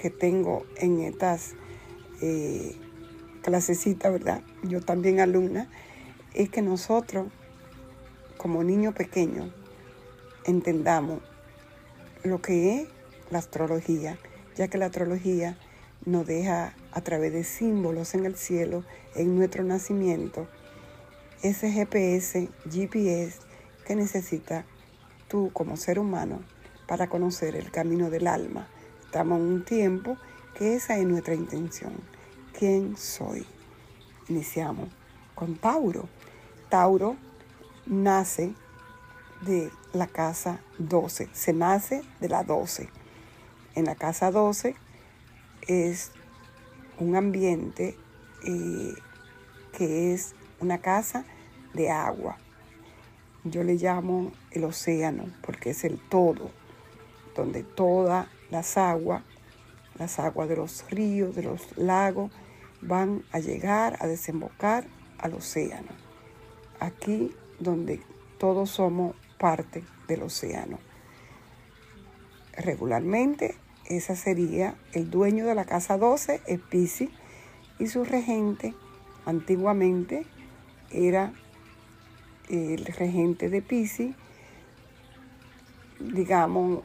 que tengo en estas eh, clasecitas, ¿verdad? Yo también alumna, es que nosotros, como niños pequeños, entendamos lo que es la astrología, ya que la astrología nos deja a través de símbolos en el cielo, en nuestro nacimiento, ese GPS, GPS que necesita tú como ser humano para conocer el camino del alma. Estamos en un tiempo que esa es nuestra intención. ¿Quién soy? Iniciamos con Tauro. Tauro nace de la casa 12, se nace de la 12. En la casa 12 es un ambiente eh, que es una casa de agua. Yo le llamo el océano porque es el todo, donde todas las aguas, las aguas de los ríos, de los lagos, van a llegar a desembocar al océano. Aquí donde todos somos parte del océano. Regularmente, esa sería el dueño de la casa 12, es Pisces, y su regente antiguamente era el regente de Pisces, digamos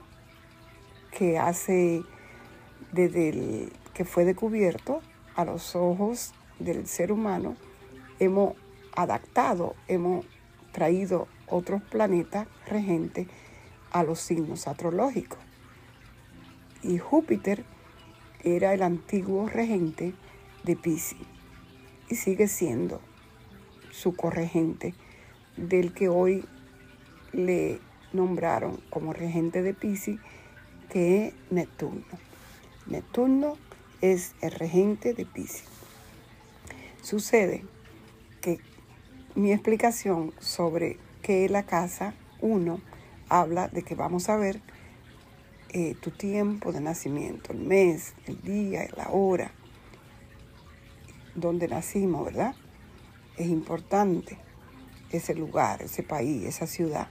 que hace desde que fue descubierto a los ojos del ser humano, hemos adaptado, hemos traído otros planetas regentes a los signos astrológicos. Y Júpiter era el antiguo regente de Pisces y sigue siendo su corregente del que hoy le nombraron como regente de Pisces, que es Neptuno. Neptuno es el regente de Pisces. Sucede que mi explicación sobre qué es la casa 1 habla de que vamos a ver eh, tu tiempo de nacimiento, el mes, el día, la hora, donde nacimos, ¿verdad? Es importante ese lugar, ese país, esa ciudad.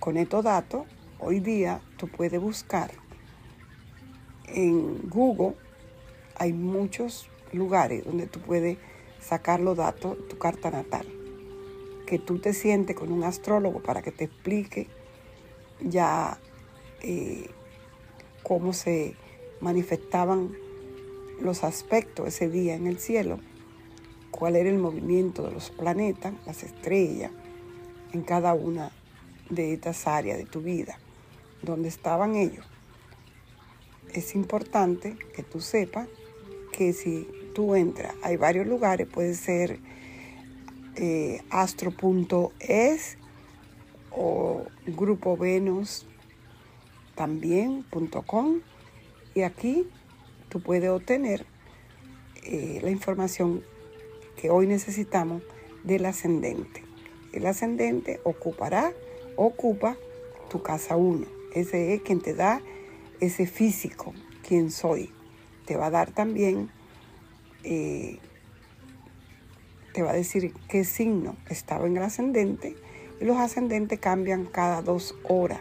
Con estos datos, hoy día tú puedes buscar en Google, hay muchos lugares donde tú puedes sacar los datos tu carta natal. Que tú te sientes con un astrólogo para que te explique ya eh, cómo se manifestaban los aspectos ese día en el cielo cuál era el movimiento de los planetas, las estrellas, en cada una de estas áreas de tu vida, donde estaban ellos. Es importante que tú sepas que si tú entras, hay varios lugares, puede ser eh, astro.es o Grupo Venus también.com y aquí tú puedes obtener eh, la información que hoy necesitamos del ascendente. El ascendente ocupará, ocupa tu casa 1. Ese es quien te da ese físico, quien soy. Te va a dar también, eh, te va a decir qué signo estaba en el ascendente. Y los ascendentes cambian cada dos horas,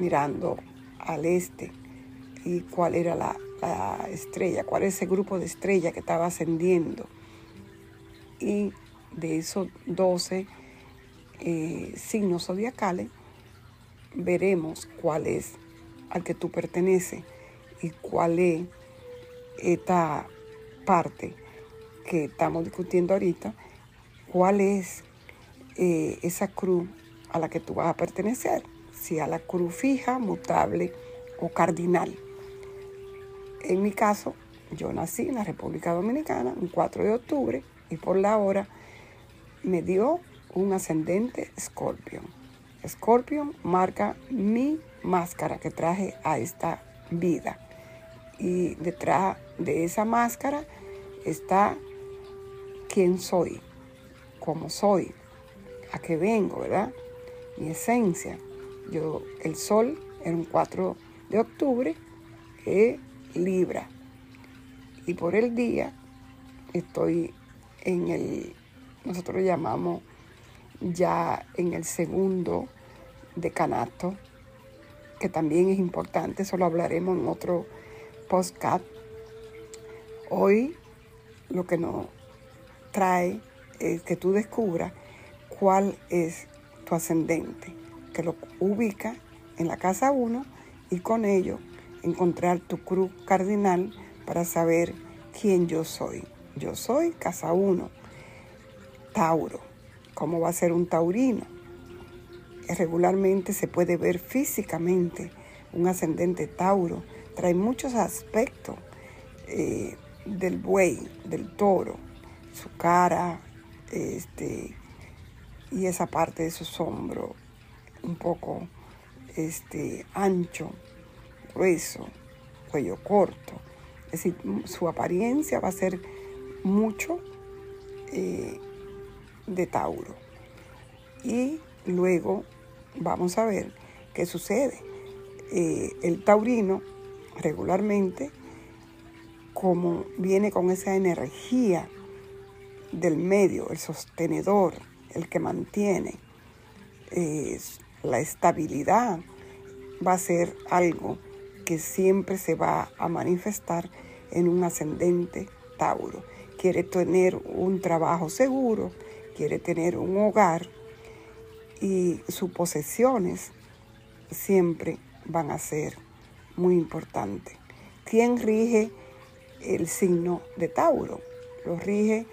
mirando al este y cuál era la, la estrella, cuál es ese grupo de estrella que estaba ascendiendo. Y de esos 12 eh, signos zodiacales veremos cuál es al que tú perteneces y cuál es esta parte que estamos discutiendo ahorita, cuál es eh, esa cruz a la que tú vas a pertenecer, si a la cruz fija, mutable o cardinal. En mi caso, yo nací en la República Dominicana un 4 de octubre y por la hora me dio un ascendente Scorpion. Scorpion marca mi máscara que traje a esta vida. Y detrás de esa máscara está quién soy, cómo soy, a qué vengo, ¿verdad? Mi esencia. Yo, el sol en un 4 de octubre es Libra. Y por el día estoy en el, nosotros llamamos ya en el segundo decanato, que también es importante, eso lo hablaremos en otro podcast. Hoy lo que nos trae es que tú descubras cuál es tu ascendente, que lo ubica en la casa 1 y con ello encontrar tu cruz cardinal para saber quién yo soy. Yo soy casa 1, Tauro. ¿Cómo va a ser un taurino? Regularmente se puede ver físicamente un ascendente Tauro. Trae muchos aspectos eh, del buey, del toro, su cara, este, y esa parte de sus hombros un poco este, ancho, grueso, cuello corto. Es decir, su apariencia va a ser mucho eh, de Tauro. Y luego vamos a ver qué sucede. Eh, el taurino regularmente, como viene con esa energía del medio, el sostenedor, el que mantiene la estabilidad, va a ser algo que siempre se va a manifestar en un ascendente Tauro. Quiere tener un trabajo seguro, quiere tener un hogar y sus posesiones siempre van a ser muy importantes. ¿Quién rige el signo de Tauro? Lo rige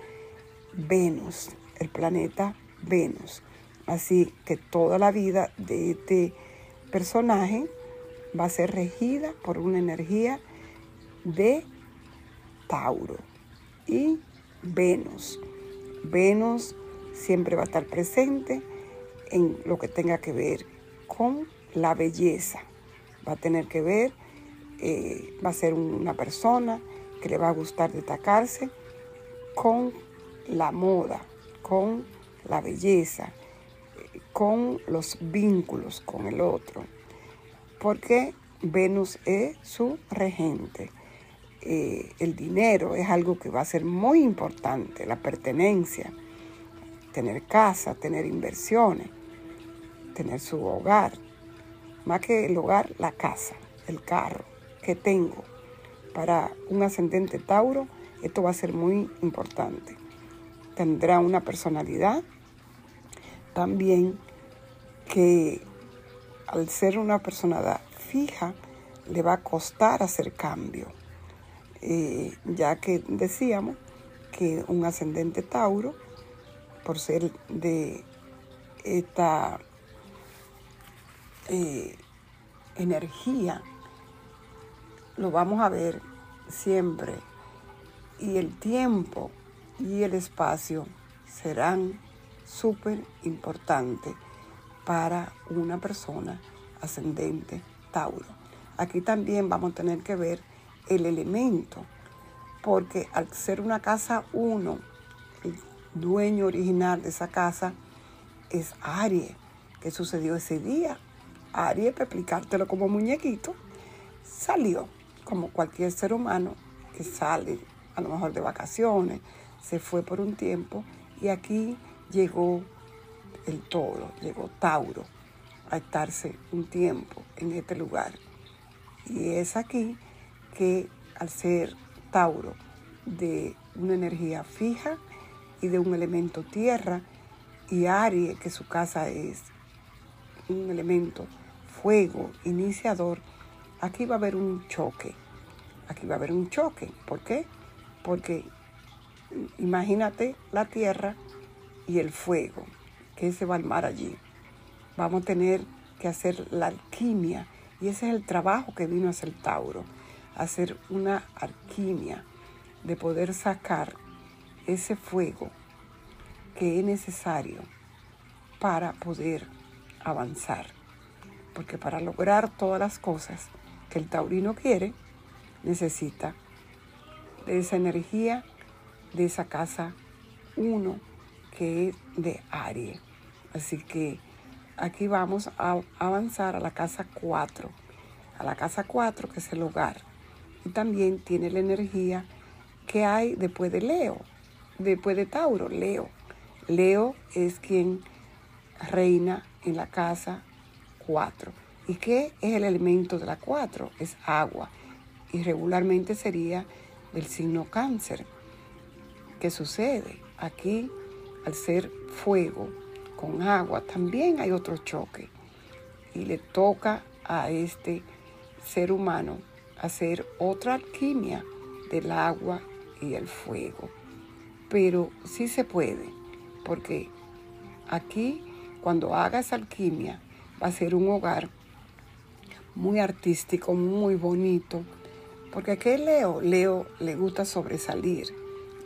Venus, el planeta Venus. Así que toda la vida de este personaje va a ser regida por una energía de Tauro y Venus. Venus siempre va a estar presente en lo que tenga que ver con la belleza. Va a tener que ver, eh, va a ser una persona que le va a gustar destacarse con la moda, con la belleza, con los vínculos con el otro, porque Venus es su regente. Eh, el dinero es algo que va a ser muy importante, la pertenencia, tener casa, tener inversiones, tener su hogar, más que el hogar, la casa, el carro que tengo. Para un ascendente Tauro, esto va a ser muy importante. Tendrá una personalidad también que al ser una persona fija le va a costar hacer cambio, eh, ya que decíamos que un ascendente Tauro, por ser de esta eh, energía, lo vamos a ver siempre. Y el tiempo y el espacio serán súper importante para una persona ascendente Tauro. Aquí también vamos a tener que ver el elemento, porque al ser una casa 1, el dueño original de esa casa es Aries. ¿Qué sucedió ese día? Aries, para explicártelo como muñequito, salió como cualquier ser humano que sale a lo mejor de vacaciones, se fue por un tiempo y aquí llegó el toro, llegó Tauro a estarse un tiempo en este lugar. Y es aquí que al ser Tauro de una energía fija y de un elemento tierra, y Aries, que su casa es un elemento fuego, iniciador, aquí va a haber un choque. Aquí va a haber un choque. ¿Por qué? Porque imagínate la tierra y el fuego, que se va a armar allí. Vamos a tener que hacer la alquimia y ese es el trabajo que vino a hacer Tauro, hacer una alquimia de poder sacar ese fuego que es necesario para poder avanzar. Porque para lograr todas las cosas que el taurino quiere, necesita de esa energía, de esa casa uno que es de Aries. Así que aquí vamos a avanzar a la casa 4. A la casa 4, que es el hogar. Y también tiene la energía que hay después de Leo, después de Tauro, Leo. Leo es quien reina en la casa 4. ¿Y qué es el elemento de la 4? Es agua. Y regularmente sería del signo cáncer. ¿Qué sucede? Aquí al ser fuego con agua, también hay otro choque. Y le toca a este ser humano hacer otra alquimia del agua y el fuego. Pero sí se puede, porque aquí cuando haga esa alquimia va a ser un hogar muy artístico, muy bonito, porque aquí Leo, Leo le gusta sobresalir,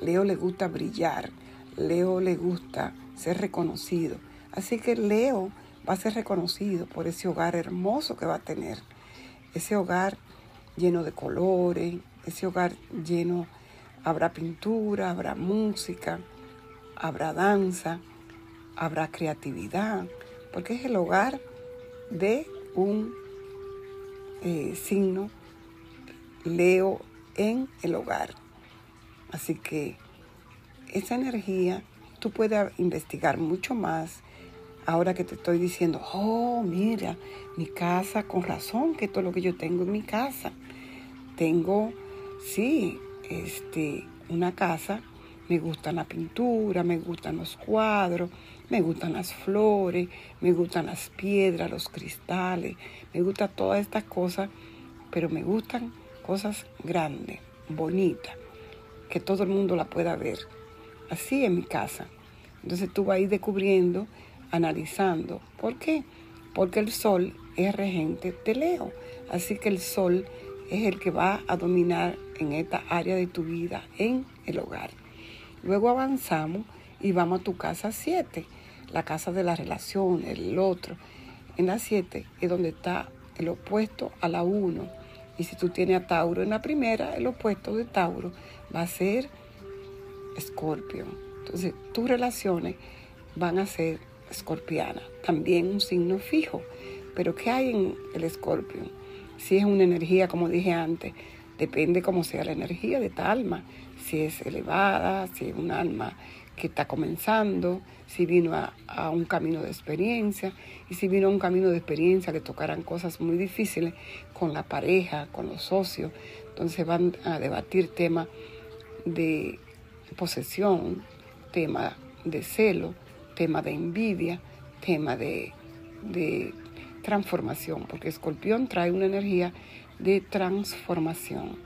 Leo le gusta brillar, Leo le gusta ser reconocido. Así que Leo va a ser reconocido por ese hogar hermoso que va a tener. Ese hogar lleno de colores, ese hogar lleno, habrá pintura, habrá música, habrá danza, habrá creatividad, porque es el hogar de un eh, signo Leo en el hogar. Así que esa energía tú puedes investigar mucho más ahora que te estoy diciendo, oh, mira, mi casa, con razón, que todo lo que yo tengo en mi casa. Tengo, sí, este, una casa, me gustan la pintura, me gustan los cuadros, me gustan las flores, me gustan las piedras, los cristales, me gustan todas estas cosas, pero me gustan cosas grandes, bonitas, que todo el mundo la pueda ver. Así en mi casa. Entonces tú vas a ir descubriendo, analizando. ¿Por qué? Porque el sol es regente de Leo. Así que el sol es el que va a dominar en esta área de tu vida, en el hogar. Luego avanzamos y vamos a tu casa 7, la casa de la relación, el otro. En la 7 es donde está el opuesto a la 1. Y si tú tienes a Tauro en la primera, el opuesto de Tauro va a ser Escorpio. Entonces, tus relaciones van a ser escorpianas. También un signo fijo. Pero ¿qué hay en el escorpio? Si es una energía, como dije antes, depende cómo sea la energía de esta alma. Si es elevada, si es un alma que está comenzando, si vino a, un camino de experiencia y si vino a un camino de experiencia que tocarán cosas muy difíciles con la pareja, con los socios. Entonces van a debatir temas de posesión, tema de celo, tema de envidia, tema de, de transformación, porque Escorpión trae una energía de transformación,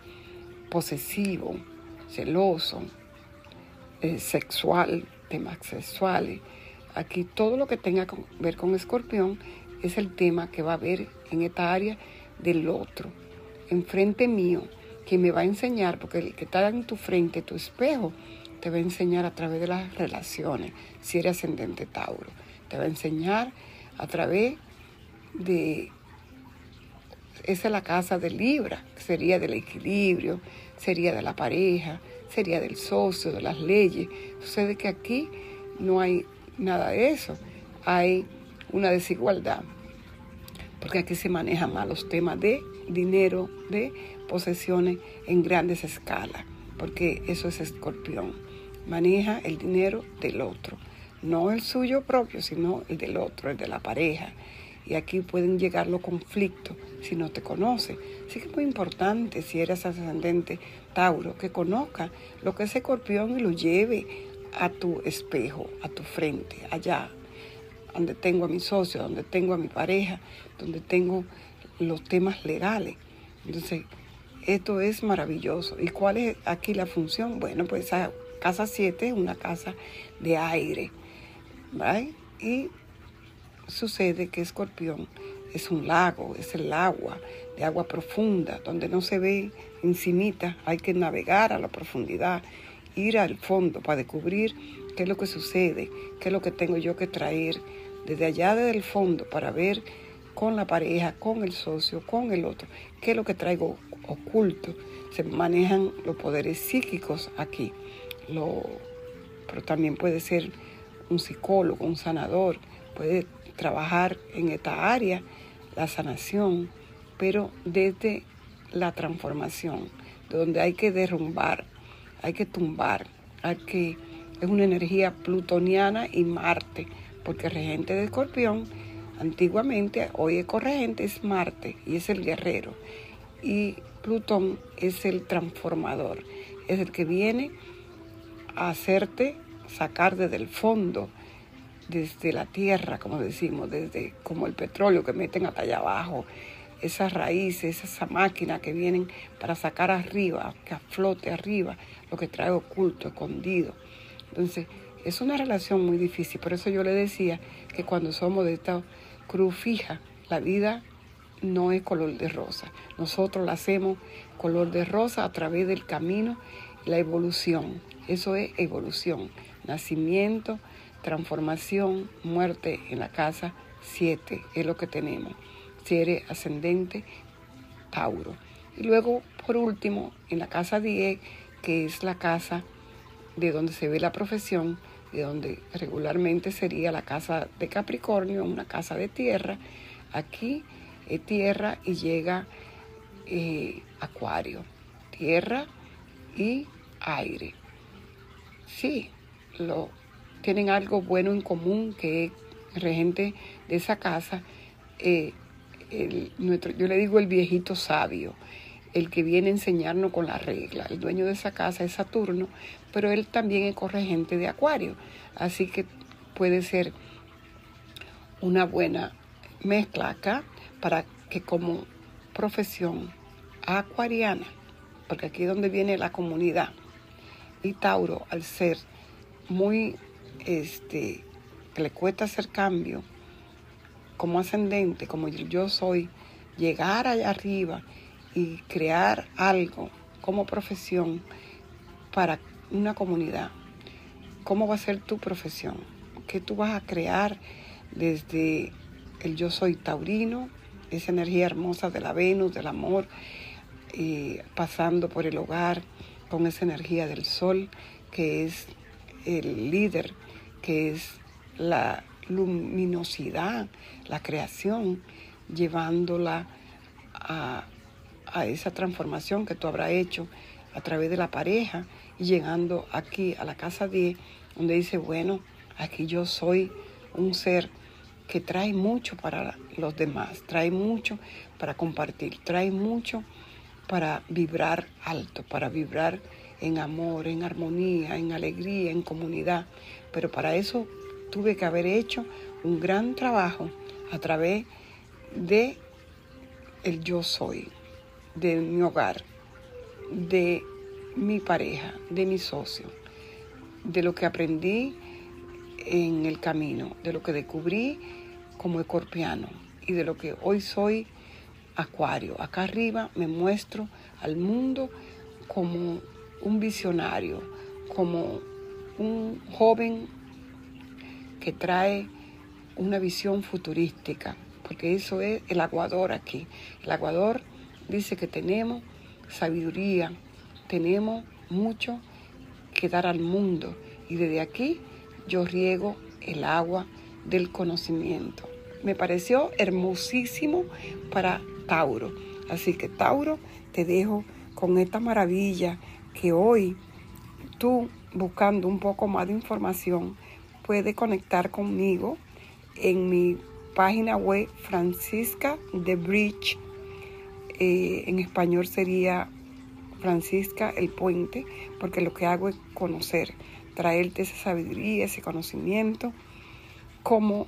posesivo, celoso, eh, sexual, temas sexuales. Aquí todo lo que tenga que ver con escorpión es el tema que va a haber en esta área del otro, enfrente mío, que me va a enseñar, porque el que está en tu frente, tu espejo, te va a enseñar a través de las relaciones, si eres ascendente Tauro. Te va a enseñar a través de... Esa es la casa de Libra, sería del equilibrio, sería de la pareja, sería del socio, de las leyes. Sucede que aquí no hay nada de eso. Hay una desigualdad, porque aquí se manejan más los temas de dinero, de posesiones en grandes escalas, porque eso es escorpión. Maneja el dinero del otro, no el suyo propio, sino el del otro, el de la pareja. Y aquí pueden llegar los conflictos si no te conoce. Así que es muy importante, si eres ascendente Tauro, que conozca lo que es escorpión y lo lleve a tu espejo, a tu frente, allá, donde tengo a mi socio, donde tengo a mi pareja, donde tengo los temas legales. Entonces, esto es maravilloso. ¿Y cuál es aquí la función? Bueno, pues esa casa 7 es una casa de aire, ¿vale? Y sucede que Escorpión es un lago, es el agua, de agua profunda, donde no se ve encimita, hay que navegar a la profundidad, ir al fondo para descubrir qué es lo que sucede, qué es lo que tengo yo que traer desde allá desde el fondo para ver con la pareja, con el socio, con el otro, qué es lo que traigo oculto. Se manejan los poderes psíquicos aquí, pero también puede ser un psicólogo, un sanador, puede trabajar en esta área la sanación, pero desde la transformación, donde hay que derrumbar, hay que tumbar, hay que es una energía plutoniana y Marte, porque regente de Escorpión antiguamente, hoy es corregente, es Marte y es el guerrero. Y Plutón es el transformador, es el que viene a hacerte sacar desde el fondo desde la tierra, como decimos, desde como el petróleo que meten hasta allá abajo, esas raíces, esa máquina que vienen para sacar arriba, que aflote arriba, lo que trae oculto, escondido. Entonces, es una relación muy difícil. Por eso yo le decía que cuando somos de esta cruz fija, la vida no es color de rosa. Nosotros la hacemos color de rosa a través del camino, la evolución. Eso es evolución, nacimiento, transformación, muerte en la casa 7, es lo que tenemos. Si eres ascendente, Tauro. Y luego, por último, en la casa 10, que es la casa de donde se ve la profesión, de donde regularmente sería la casa de Capricornio, una casa de tierra. Aquí es tierra y llega eh, Acuario, tierra y aire. Sí, lo, tienen algo bueno en común que es regente de esa casa. Eh, yo le digo el viejito sabio, el que viene a enseñarnos con la regla. El dueño de esa casa es Saturno, pero él también es corregente de Acuario. Así que puede ser una buena mezcla acá para que como profesión acuariana, porque aquí es donde viene la comunidad, y Tauro, al ser muy, este, que le cuesta hacer cambio, como ascendente, como yo soy, llegar allá arriba y crear algo como profesión para una comunidad. ¿Cómo va a ser tu profesión? ¿Qué tú vas a crear desde el yo soy taurino, esa energía hermosa de la Venus, del amor, eh, pasando por el hogar con esa energía del sol, que es el líder, que es la luminosidad, la creación, llevándola a, esa transformación que tú habrás hecho a través de la pareja y llegando aquí a la casa 10, donde dice, bueno, aquí yo soy un ser que trae mucho para los demás, trae mucho para compartir, trae mucho para vibrar alto, para vibrar en amor, en armonía, en alegría, en comunidad. Pero para eso tuve que haber hecho un gran trabajo a través de el yo soy, de mi hogar, de mi pareja, de mi socio, de lo que aprendí en el camino, de lo que descubrí como escorpiano y de lo que hoy soy acuario. Acá arriba me muestro al mundo como un visionario, como un joven que trae una visión futurística, porque eso es el aguador aquí. El aguador dice que tenemos sabiduría, tenemos mucho que dar al mundo y desde aquí yo riego el agua del conocimiento. Me pareció hermosísimo para Tauro. Así que Tauro, te dejo con esta maravilla que hoy tú buscando un poco más de información puede conectar conmigo en mi página web Francisca de Bridge. Eh, en español sería Francisca el Puente, porque lo que hago es conocer, traerte esa sabiduría, ese conocimiento como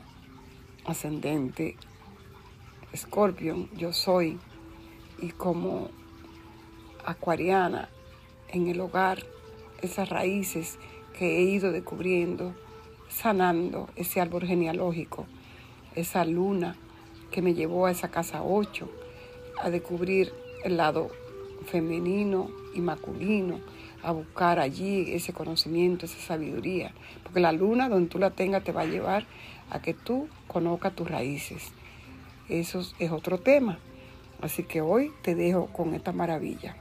ascendente Scorpion, yo soy, y como acuariana en el hogar, esas raíces que he ido descubriendo sanando ese árbol genealógico, esa luna que me llevó a esa casa 8, a descubrir el lado femenino y masculino, a buscar allí ese conocimiento, esa sabiduría, porque la luna donde tú la tengas te va a llevar a que tú conozcas tus raíces. Eso es otro tema. Así que hoy te dejo con esta maravilla.